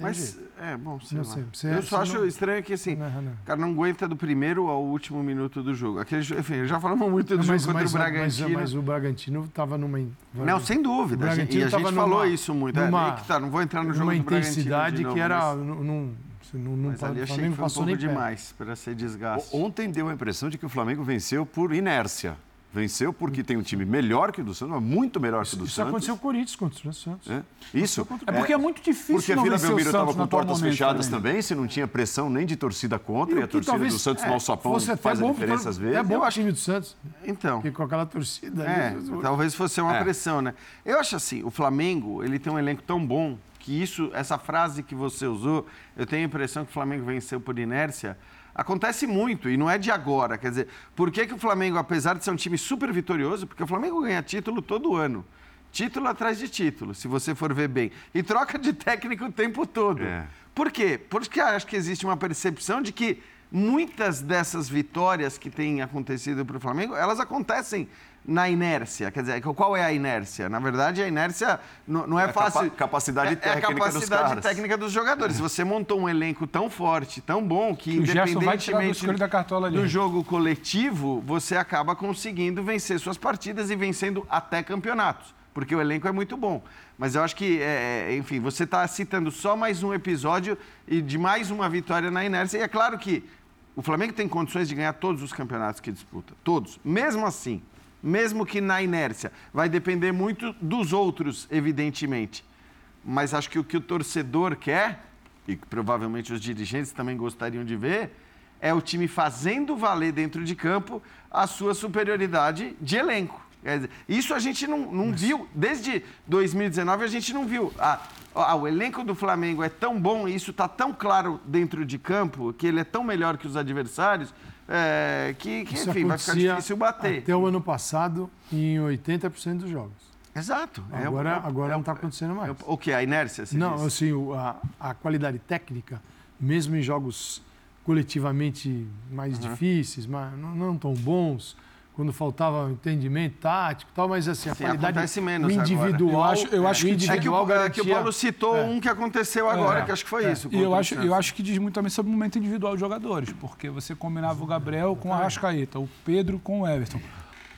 Mas, é, bom, sei não lá. Sei. eu só acho não... estranho que, assim, não, não. o cara não aguenta do primeiro ao último minuto do jogo. Aquele, enfim, já falamos muito do mas, jogo mas, contra o Bragantino. Mas, mas o Bragantino estava numa... Não, sem dúvida. O Bragantino e a gente falou numa, isso muito. É, numa, é, tá, não vou entrar no jogo do Bragantino Uma intensidade que era... Mas... Num, não, não, mas ali achei que foi um pouco demais para ser desgaste. Ontem deu a impressão de que o Flamengo venceu por inércia. Venceu porque tem um time melhor que o do Santos, muito melhor que o do isso Santos. Isso aconteceu com o Corinthians contra o Santos. É? Isso. É porque é, muito difícil Porque a Vila Belmiro estava com portas fechadas também, se não tinha pressão nem de torcida contra, e, e a torcida do Santos é, no alçapão faz a diferença às vezes. É bom o time do Santos. Então. Porque com aquela torcida. É, talvez fosse uma é. pressão, né? Eu acho assim, o Flamengo, ele tem um elenco tão bom que isso, essa frase que você usou, eu tenho a impressão que o Flamengo venceu por inércia Acontece muito e não é de agora. Quer dizer, por que, que o Flamengo, apesar de ser um time super vitorioso, porque o Flamengo ganha título todo ano. Título atrás de título, se você for ver bem. E troca de técnico o tempo todo. É. Por quê? Porque acho que existe uma percepção de que muitas dessas vitórias que têm acontecido para o Flamengo, elas acontecem na inércia. Quer dizer, qual é a inércia? Na verdade, a inércia não, não é, é fácil. Capa capacidade é, técnica é a capacidade dos técnica dos jogadores. Se você montou um elenco tão forte, tão bom, que, que independentemente da cartola do jogo coletivo, você acaba conseguindo vencer suas partidas e vencendo até campeonatos. Porque o elenco é muito bom. Mas eu acho que, é, é enfim, você está citando só mais um episódio e de mais uma vitória na inércia. E é claro que o Flamengo tem condições de ganhar todos os campeonatos que disputa. Todos. Mesmo assim, mesmo que na inércia. Vai depender muito dos outros, evidentemente. Mas acho que o que o torcedor quer, e que provavelmente os dirigentes também gostariam de ver, é o time fazendo valer dentro de campo a sua superioridade de elenco. Dizer, isso a gente não, não viu, desde 2019 a gente não viu. Ah, ah, o elenco do Flamengo é tão bom e isso está tão claro dentro de campo, que ele é tão melhor que os adversários, é, que, que enfim, vai ficar difícil bater. Até o ano passado, em 80% dos jogos. Exato. É agora, é, agora é, não está acontecendo mais. É o que? A inércia? Não, diz? assim, a, a qualidade técnica, mesmo em jogos coletivamente mais uhum. difíceis, mas não, não tão bons, quando faltava entendimento tático tal, mas assim, a Sim, qualidade menos individual. Eu acho, eu acho que, individual é que, o, garantia... é que o Paulo citou é. um que aconteceu agora, é. que acho que foi é. isso. E eu acho, eu acho que diz muito também sobre o momento individual dos jogadores, porque você combinava o Gabriel com a Rascaeta, o Pedro com o Everton.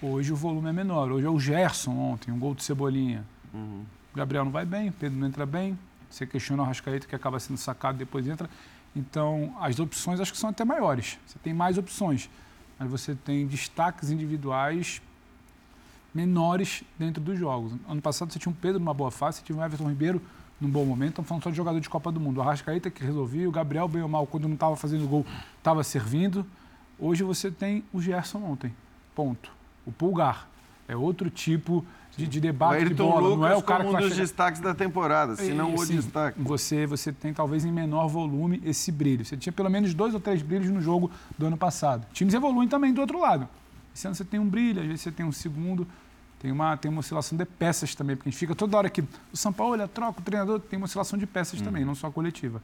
Hoje o volume é menor. Hoje é o Gerson ontem, um gol de Cebolinha. Uhum. O Gabriel não vai bem, o Pedro não entra bem. Você questiona o Rascaeta, que acaba sendo sacado, depois entra. Então, as opções acho que são até maiores. Você tem mais opções mas você tem destaques individuais menores dentro dos jogos. Ano passado você tinha um Pedro numa boa fase, você tinha um Everton Ribeiro num bom momento. Estamos falando só de jogador de Copa do Mundo. O Arrascaeta que resolvia, o Gabriel, bem ou mal, quando não estava fazendo gol, estava servindo. Hoje você tem o Gerson ontem. Ponto. O Pulgar. É outro tipo de, de debate de bola. Lucas não é o cara como um dos chegar... destaques da temporada, se não o destaque. Você, você tem talvez em menor volume esse brilho. Você tinha pelo menos dois ou três brilhos no jogo do ano passado. Times evoluem também do outro lado. Esse ano você tem um brilho, às vezes você tem um segundo. Tem uma, tem uma oscilação de peças também, porque a gente fica toda hora que o São Paulo troca o treinador, tem uma oscilação de peças hum. também, não só coletiva.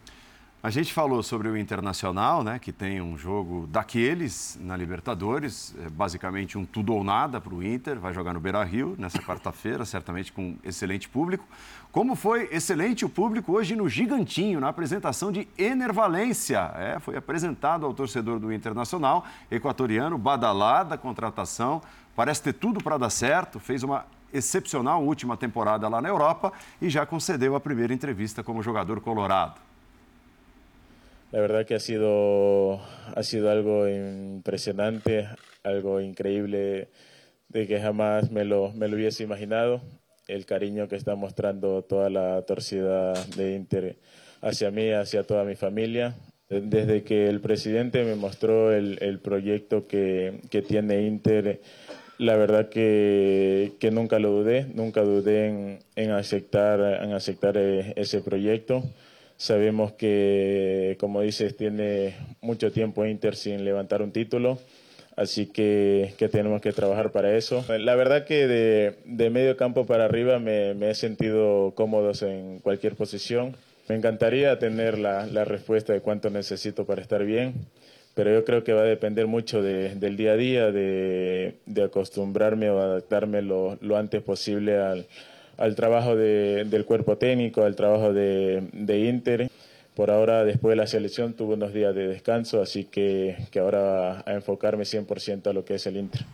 A gente falou sobre o Internacional, né, que tem um jogo daqueles na Libertadores, é basicamente um tudo ou nada para o Inter, vai jogar no Beira-Rio nessa quarta-feira, certamente com excelente público. Como foi excelente o público hoje no Gigantinho, na apresentação de Enervalência. É, foi apresentado ao torcedor do Internacional, equatoriano, badalada contratação, parece ter tudo para dar certo, fez uma excepcional última temporada lá na Europa e já concedeu a primeira entrevista como jogador colorado. La verdad que ha sido, ha sido algo impresionante, algo increíble de que jamás me lo, me lo hubiese imaginado. El cariño que está mostrando toda la torcida de Inter hacia mí, hacia toda mi familia. Desde que el presidente me mostró el, el proyecto que, que, tiene Inter, la verdad que, que, nunca lo dudé, nunca dudé en, en aceptar, en aceptar eh, ese proyecto. Sabemos que, como dices, tiene mucho tiempo Inter sin levantar un título, así que, que tenemos que trabajar para eso. La verdad que de, de medio campo para arriba me, me, he sentido cómodos en cualquier posición. Me encantaría tener la, la, respuesta de cuánto necesito para estar bien, pero yo creo que va a depender mucho de, del día a día, de, de acostumbrarme o adaptarme lo, lo antes posible al al trabajo de, del cuerpo técnico, al trabajo de, de, Inter. Por ahora, después de la selección, tuve unos días de descanso, así que, que ahora a enfocarme 100% a lo que es el Inter.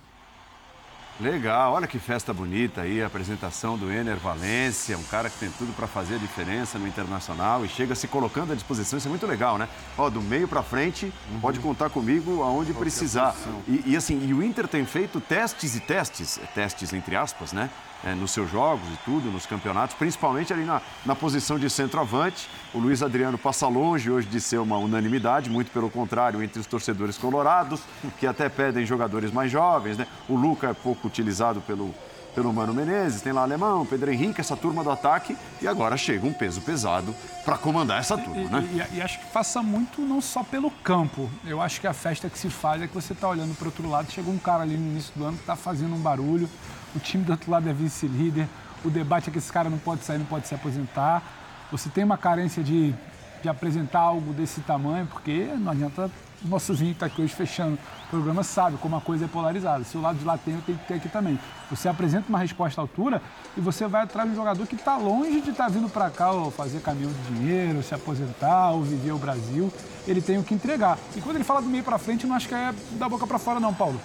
Legal, olha que festa bonita aí, a apresentação do Ener Valência, um cara que tem tudo para fazer a diferença no Internacional e chega se colocando à disposição, isso é muito legal, né? Ó, do meio para frente, uhum. pode contar comigo aonde Qualquer precisar. E, e, assim, e o Inter tem feito testes e testes, testes entre aspas, né? É, nos seus jogos e tudo, nos campeonatos, principalmente ali na, na posição de centroavante. O Luiz Adriano passa longe hoje de ser uma unanimidade, muito pelo contrário, entre os torcedores colorados, que até pedem jogadores mais jovens. Né? O Luca é pouco utilizado pelo, pelo Mano Menezes, tem lá Alemão, Pedro Henrique, essa turma do ataque, e agora chega um peso pesado para comandar essa turma, e, né? E, e, acho que passa muito não só pelo campo. Eu acho que a festa que se faz é que você está olhando para outro lado, chegou um cara ali no início do ano que está fazendo um barulho, o time do outro lado é vice-líder, o debate é que esse cara não pode sair, não pode se aposentar. Você tem uma carência de, de apresentar algo desse tamanho, porque não adianta o nosso vinho está aqui hoje fechando o programa, sabe como a coisa é polarizada. Se o lado de lá tem, tenho que ter aqui também. Você apresenta uma resposta à altura e você vai atrás de um jogador que está longe de estar tá vindo para cá ou fazer caminhão de dinheiro, se aposentar ou viver o Brasil. Ele tem o que entregar. E quando ele fala do meio para frente, não acho que é da boca para fora, não, Paulo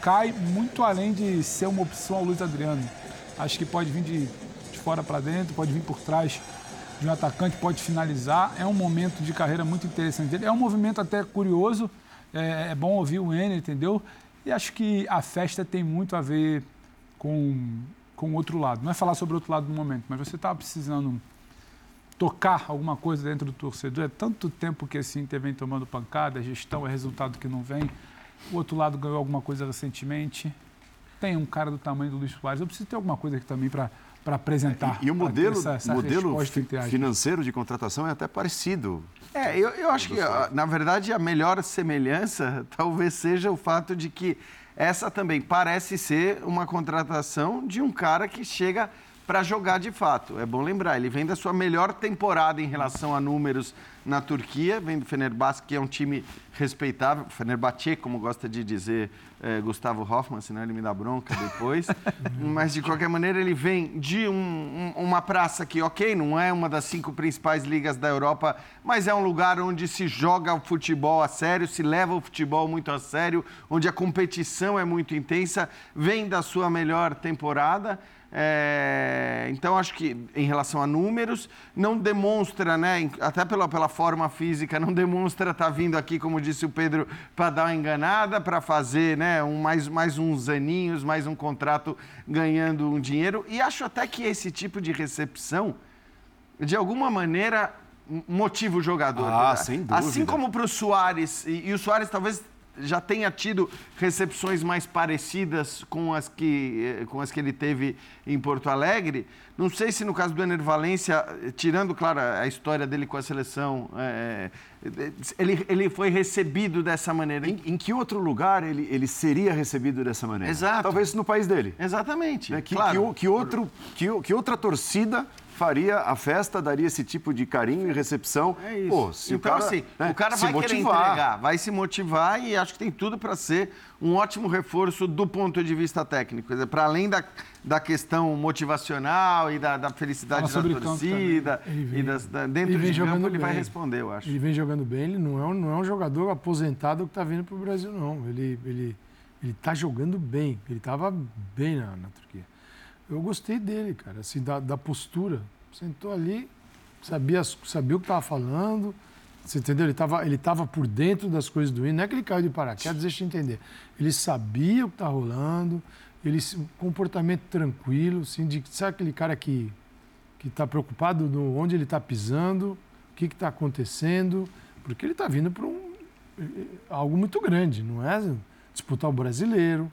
cai muito além de ser uma opção ao Luiz Adriano. Acho que pode vir de, de fora para dentro, pode vir por trás de um atacante, pode finalizar. É um momento de carreira muito interessante dele. É um movimento até curioso. É, é bom ouvir o N, entendeu? E acho que a festa tem muito a ver com, com o outro lado. Não é falar sobre o outro lado no momento, mas você estava precisando tocar alguma coisa dentro do torcedor. É tanto tempo que esse Inter vem tomando pancada, a gestão é resultado que não vem. O outro lado ganhou alguma coisa recentemente. Tem um cara do tamanho do Luiz Soares. Eu preciso ter alguma coisa aqui também para para apresentar. E, e o modelo, essa, essa modelo financeiro de contratação é até parecido. É, eu, eu acho que, na verdade, a melhor semelhança talvez seja o fato de que essa também parece ser uma contratação de um cara que chega para jogar de fato. É bom lembrar, ele vem da sua melhor temporada em relação a números na Turquia, vem do Fenerbahçe, que é um time respeitável, Fenerbahçe, como gosta de dizer é, Gustavo Hoffmann, senão ele me dá bronca depois. Mas, de qualquer maneira, ele vem de um, um, uma praça que, ok, não é uma das cinco principais ligas da Europa, mas é um lugar onde se joga o futebol a sério, se leva o futebol muito a sério, onde a competição é muito intensa, vem da sua melhor temporada. É, então, acho que em relação a números, não demonstra, né, até pela, pela forma física, não demonstra estar tá vindo aqui, como disse o Pedro, para dar uma enganada, para fazer né, um, mais, mais uns aninhos, mais um contrato ganhando um dinheiro. E acho até que esse tipo de recepção, de alguma maneira, motiva o jogador. Ah, sem dúvida. Assim como para o Soares, e, e o Soares talvez já tenha tido recepções mais parecidas com as que, eh, com as que ele teve em Porto Alegre. Não sei se no caso do Ener Valência, tirando, claro, a história dele com a seleção, é, ele, ele foi recebido dessa maneira. Em, em, que outro lugar ele, ele seria recebido dessa maneira? Exato. Talvez no país dele. Exatamente. Né? Que, claro. que, que, outro, que, que outra torcida faria a festa, daria esse tipo de carinho e recepção. É isso. Pô, se então, o cara, assim, né, o cara se vai querer motivar. entregar, vai se motivar e acho que tem tudo para ser um ótimo reforço do ponto de vista técnico. Para além da, da questão motivacional e da, da felicidade Fala sobre da torcida, vem- e das, da, dentro de campo ele vai bem. responder, eu acho. Ele vem jogando bem, ele não é um, não é um jogador aposentado que está vindo para o Brasil, não. Ele ele ele está jogando bem, ele estava bem na, na Turquia. Eu gostei dele, cara, assim, da, da postura. Sentou ali, sabia, sabia o que estava falando, você entendeu? Ele estava ele tava por dentro das coisas do hino, não é que ele caiu de paraquedas, deixa eu entender. Ele sabia o que está rolando, ele, comportamento tranquilo, assim, de, sabe aquele cara que que está preocupado no onde ele está pisando, o que está acontecendo, porque ele está vindo para um, eh, algo muito grande, não é disputar o brasileiro,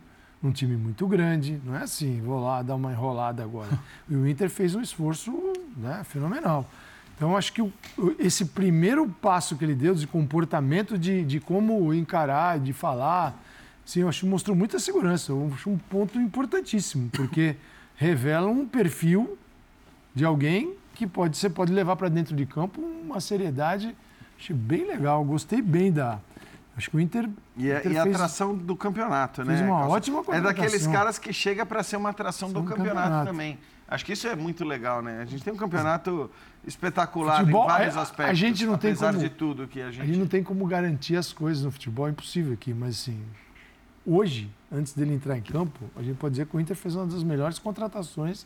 um time muito grande, não é assim, vou lá dar uma enrolada agora. E o Inter fez um esforço né, fenomenal. Então, acho que o- esse primeiro passo que ele deu de comportamento, de, de como encarar, de falar, assim, eu acho que mostrou muita segurança. Eu acho um ponto importantíssimo, porque revela um perfil de alguém que pode, você pode levar para dentro de campo uma seriedade. Achei bem legal, gostei bem da. Acho que o Inter. E a, Inter e a fez- atração do campeonato, né? fez uma Calça? ótima É daqueles caras que chega para ser uma atração do campeonato, campeonato. também. Acho que isso é muito legal, né? A gente tem um campeonato espetacular Futebol, em vários a- a aspectos. gente não tem apesar como- de tudo que a gente... A gente não tem como garantir as coisas no futebol, é impossível aqui, mas assim, hoje, antes dele entrar em campo, a gente pode dizer que o Inter fez uma das melhores contratações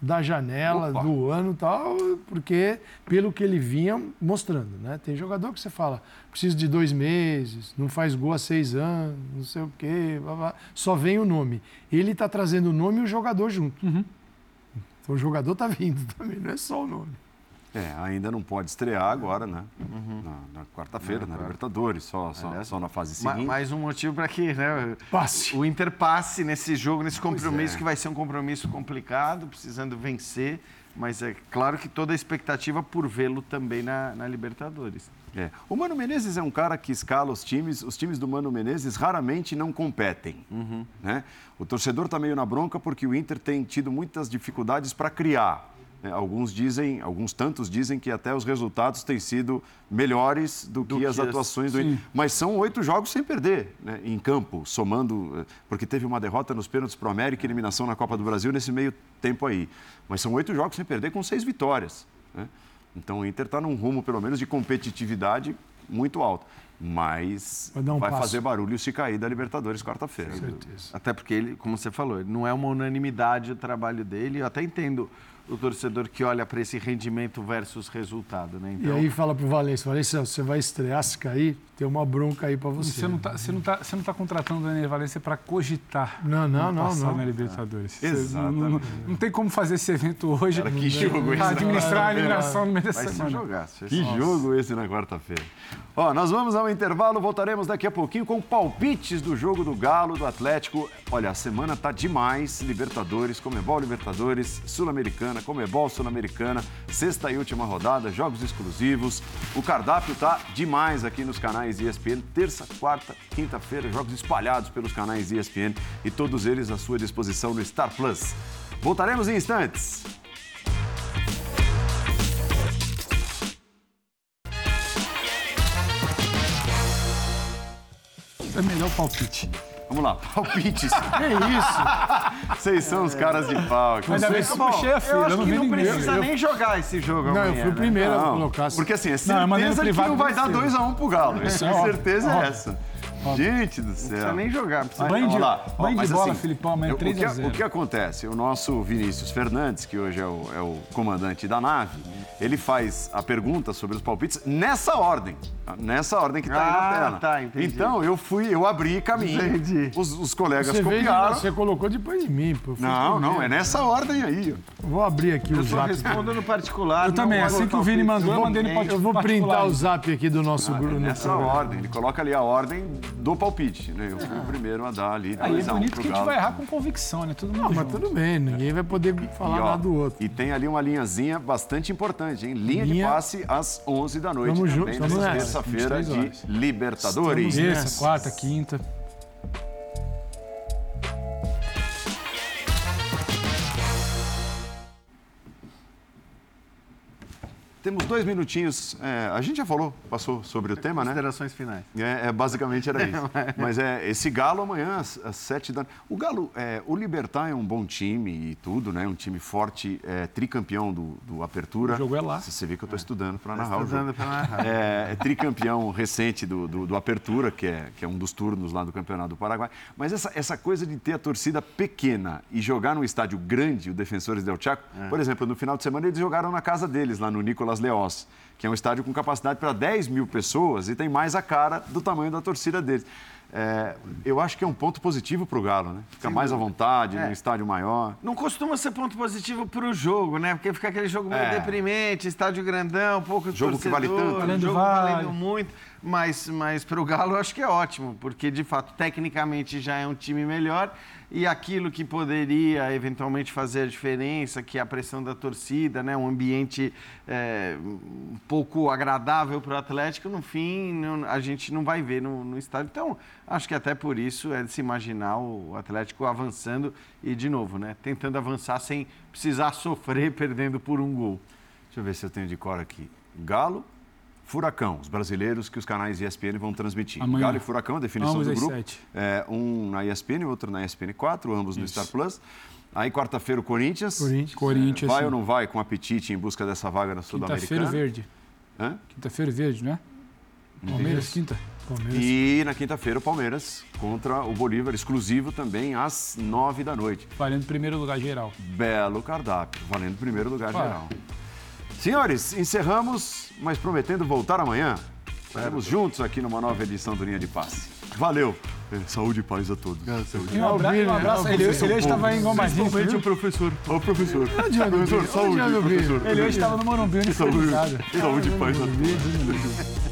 da janela, Opa. do ano e tal, porque pelo que ele vinha mostrando, né? Tem jogador que você fala, precisa de dois meses, não faz gol há seis anos, não sei o quê, blá, blá. só vem o nome. Ele está trazendo o nome e o jogador junto. Então o jogador está vindo também, não é só o nome. É, ainda não pode estrear agora, né? Na, na quarta-feira, na Libertadores, só, só, Aliás, só na fase seguinte. mais um motivo para que né, Passe. o Inter passe nesse jogo, nesse compromisso é. que vai ser um compromisso complicado, precisando vencer. Mas é claro que toda a expectativa por vê-lo também na, na Libertadores. É. O Mano Menezes é um cara que escala os times. Os times do Mano Menezes raramente não competem. Né? O torcedor está meio na bronca porque o Inter tem tido muitas dificuldades para criar. Né? Alguns dizem, alguns tantos dizem que até os resultados têm sido melhores do, que, que as as- atuações do Inter. Mas são oito jogos sem perder né? em campo, somando, eh, porque teve uma derrota nos pênaltis para o América e eliminação na Copa do Brasil nesse meio tempo aí. Mas são oito jogos sem perder com seis vitórias. né? Então o Inter está num rumo, pelo menos, de competitividade muito alto. Mas Vai um vai fazer barulho se cair da Libertadores quarta-feira. Até porque ele, como você falou, ele não é uma unanimidade o trabalho dele. Eu até entendo o torcedor que olha para esse rendimento versus resultado, né? E aí fala pro Valência, Valência, você vai estrear se cair, tem uma bronca aí pra você. Você não está você não tá, você não tá contratando o Daniel Valência para cogitar Não, não, não, passar não. na Libertadores. Você Exatamente. Não, não- não tem como fazer esse evento hoje. Cara, que jogo esse, Pra administrar a não, não, eliminação no meio da um semana. jogaço. Que jogo esse na quarta-feira. Ó, nós vamos ao intervalo, voltaremos daqui a pouquinho com palpites do jogo do Galo, do Atlético. Olha, a semana tá demais. Libertadores, Comebol Libertadores, Sul-Americana, Comebol Sul-Americana, sexta e última rodada, jogos exclusivos. O cardápio tá demais aqui nos canais ESPN. Terça, quarta, quinta-feira, jogos espalhados pelos canais ESPN e todos eles à sua disposição no Star Plus. Voltaremos em instantes. É melhor palpite. Vamos lá, palpites. Que isso? Vocês são os caras de pau. aqui. Ainda bem que eu puxei a fila, Eu eu acho não que não ninguém. precisa nem jogar esse jogo Não, eu amanhã, fui o né? primeiro a Não, colocar. assim. porque assim, é Não, eu no certeza que privado não vai dar venceu. 2 a 1 um pro Galo. Isso é é certeza é essa. Gente do Não precisa céu. nem jogar. Precisa... Banho de- lá. banho de Mas, bola, assim, Filipão, amanhã eu- o 3 a que- 0. O que acontece? O nosso Vinícius Fernandes, que hoje é o, é o comandante da nave, ele faz a pergunta sobre os palpites nessa ordem. Nessa ordem que está aí Ah, na tela. tá, entendi. Então, eu fui, eu abri caminho. Entendi. Os, os colegas Você, veio copiaram. você colocou depois de mim, pô. Eu Não, não, é nessa ordem aí. ó. Vou abrir aqui o Eu só zap. respondo no particular. Eu também, assim que o Vini mandou, eu mandei no Ninguém- particular. Eu vou printar o zap aqui do nosso É grupo. nessa ordem, ele coloca ali a ordem do palpite, né? Eu fui o primeiro a dar ali Aí é 2 a 1 bonito pro que a gente vai errar com convicção, né? Todo mundo Não, mas junto. tudo bem, ninguém vai poder falar E, ó, nada do outro. E tem ali uma linhazinha bastante importante, hein? Linha, de Linha- passe às 11 da noite Tamo também, junto, tamo nessa terça-feira 23 de. Libertadores. Estamos Terça, nessa. quarta, quinta. Temos dois minutinhos. É, a gente já falou, passou sobre o tema, né? Considerações finais. É, é, basicamente era isso. Mas é esse Galo amanhã às, às sete da O Galo, é, o Libertar é um bom time e tudo, né? Um time forte, é, tricampeão do, do Apertura. O jogo é lá. Você vê que eu estou estudando para narrar o Estudando jogo. para narrar. É, é tricampeão recente do, do, do Apertura, que é, que é um dos turnos lá do Campeonato do Paraguai. Mas essa, essa coisa de ter a torcida pequena e jogar num estádio grande, o Defensores del Chaco, por exemplo, no final de semana eles jogaram na casa deles, lá no Nicolas Leós, que é um estádio com capacidade para 10 mil pessoas e tem mais a cara do tamanho da torcida deles. É, eu acho que é um ponto positivo para o Galo, né? Fica mais à vontade, É. num estádio maior. Não costuma ser ponto positivo para o jogo, né? Porque fica aquele jogo meio É. deprimente, estádio grandão, pouco Jogo que vale torcedor, tanto. Valendo jogo vale. valendo muito. Mas, mas para o Galo eu acho que é ótimo, porque de fato, tecnicamente já é um time melhor e aquilo que poderia eventualmente fazer a diferença, que é a pressão da torcida, né? um ambiente é, um pouco agradável para o Atlético, no fim não- a gente não vai ver no, no estádio. Então, acho que até por isso é de se imaginar o Atlético avançando e, de novo, né? tentando avançar sem precisar sofrer perdendo por um gol. Deixa eu ver se eu tenho de cor aqui. Galo, Furacão, os brasileiros que os canais ESPN vão transmitir. Amanhã. Galo e Furacão, a definição Ambos do grupo. É, um na ESPN, outro na ESPN 4, ambos no Star Plus. Aí, quarta-feira, o Corinthians. Corinthians. Corinthians. Vai ou não vai com apetite em busca dessa vaga na Quinta-feira Sul-Americana? verde. Hã? Quinta-feira verde, né? Palmeiras, quinta. Palmeiras. E na quinta-feira, o Palmeiras contra o Bolívar, exclusivo também às nove da noite. Valendo primeiro lugar geral. Belo cardápio, valendo primeiro lugar geral. Senhores, encerramos, mas prometendo voltar amanhã. Estaremos juntos aqui numa nova edição do Linha de Passe. Valeu! É, Saúde e paz a todos. Saúde. E um abra- Albino, um abraço. Ele, ele hoje estava em Gomadinho, Principalmente o professor. Ô, professor. professor, saúde, Onde anda o Brilho? professor. Ele hoje estava no Morumbi Saúde, saúde e paz a todos.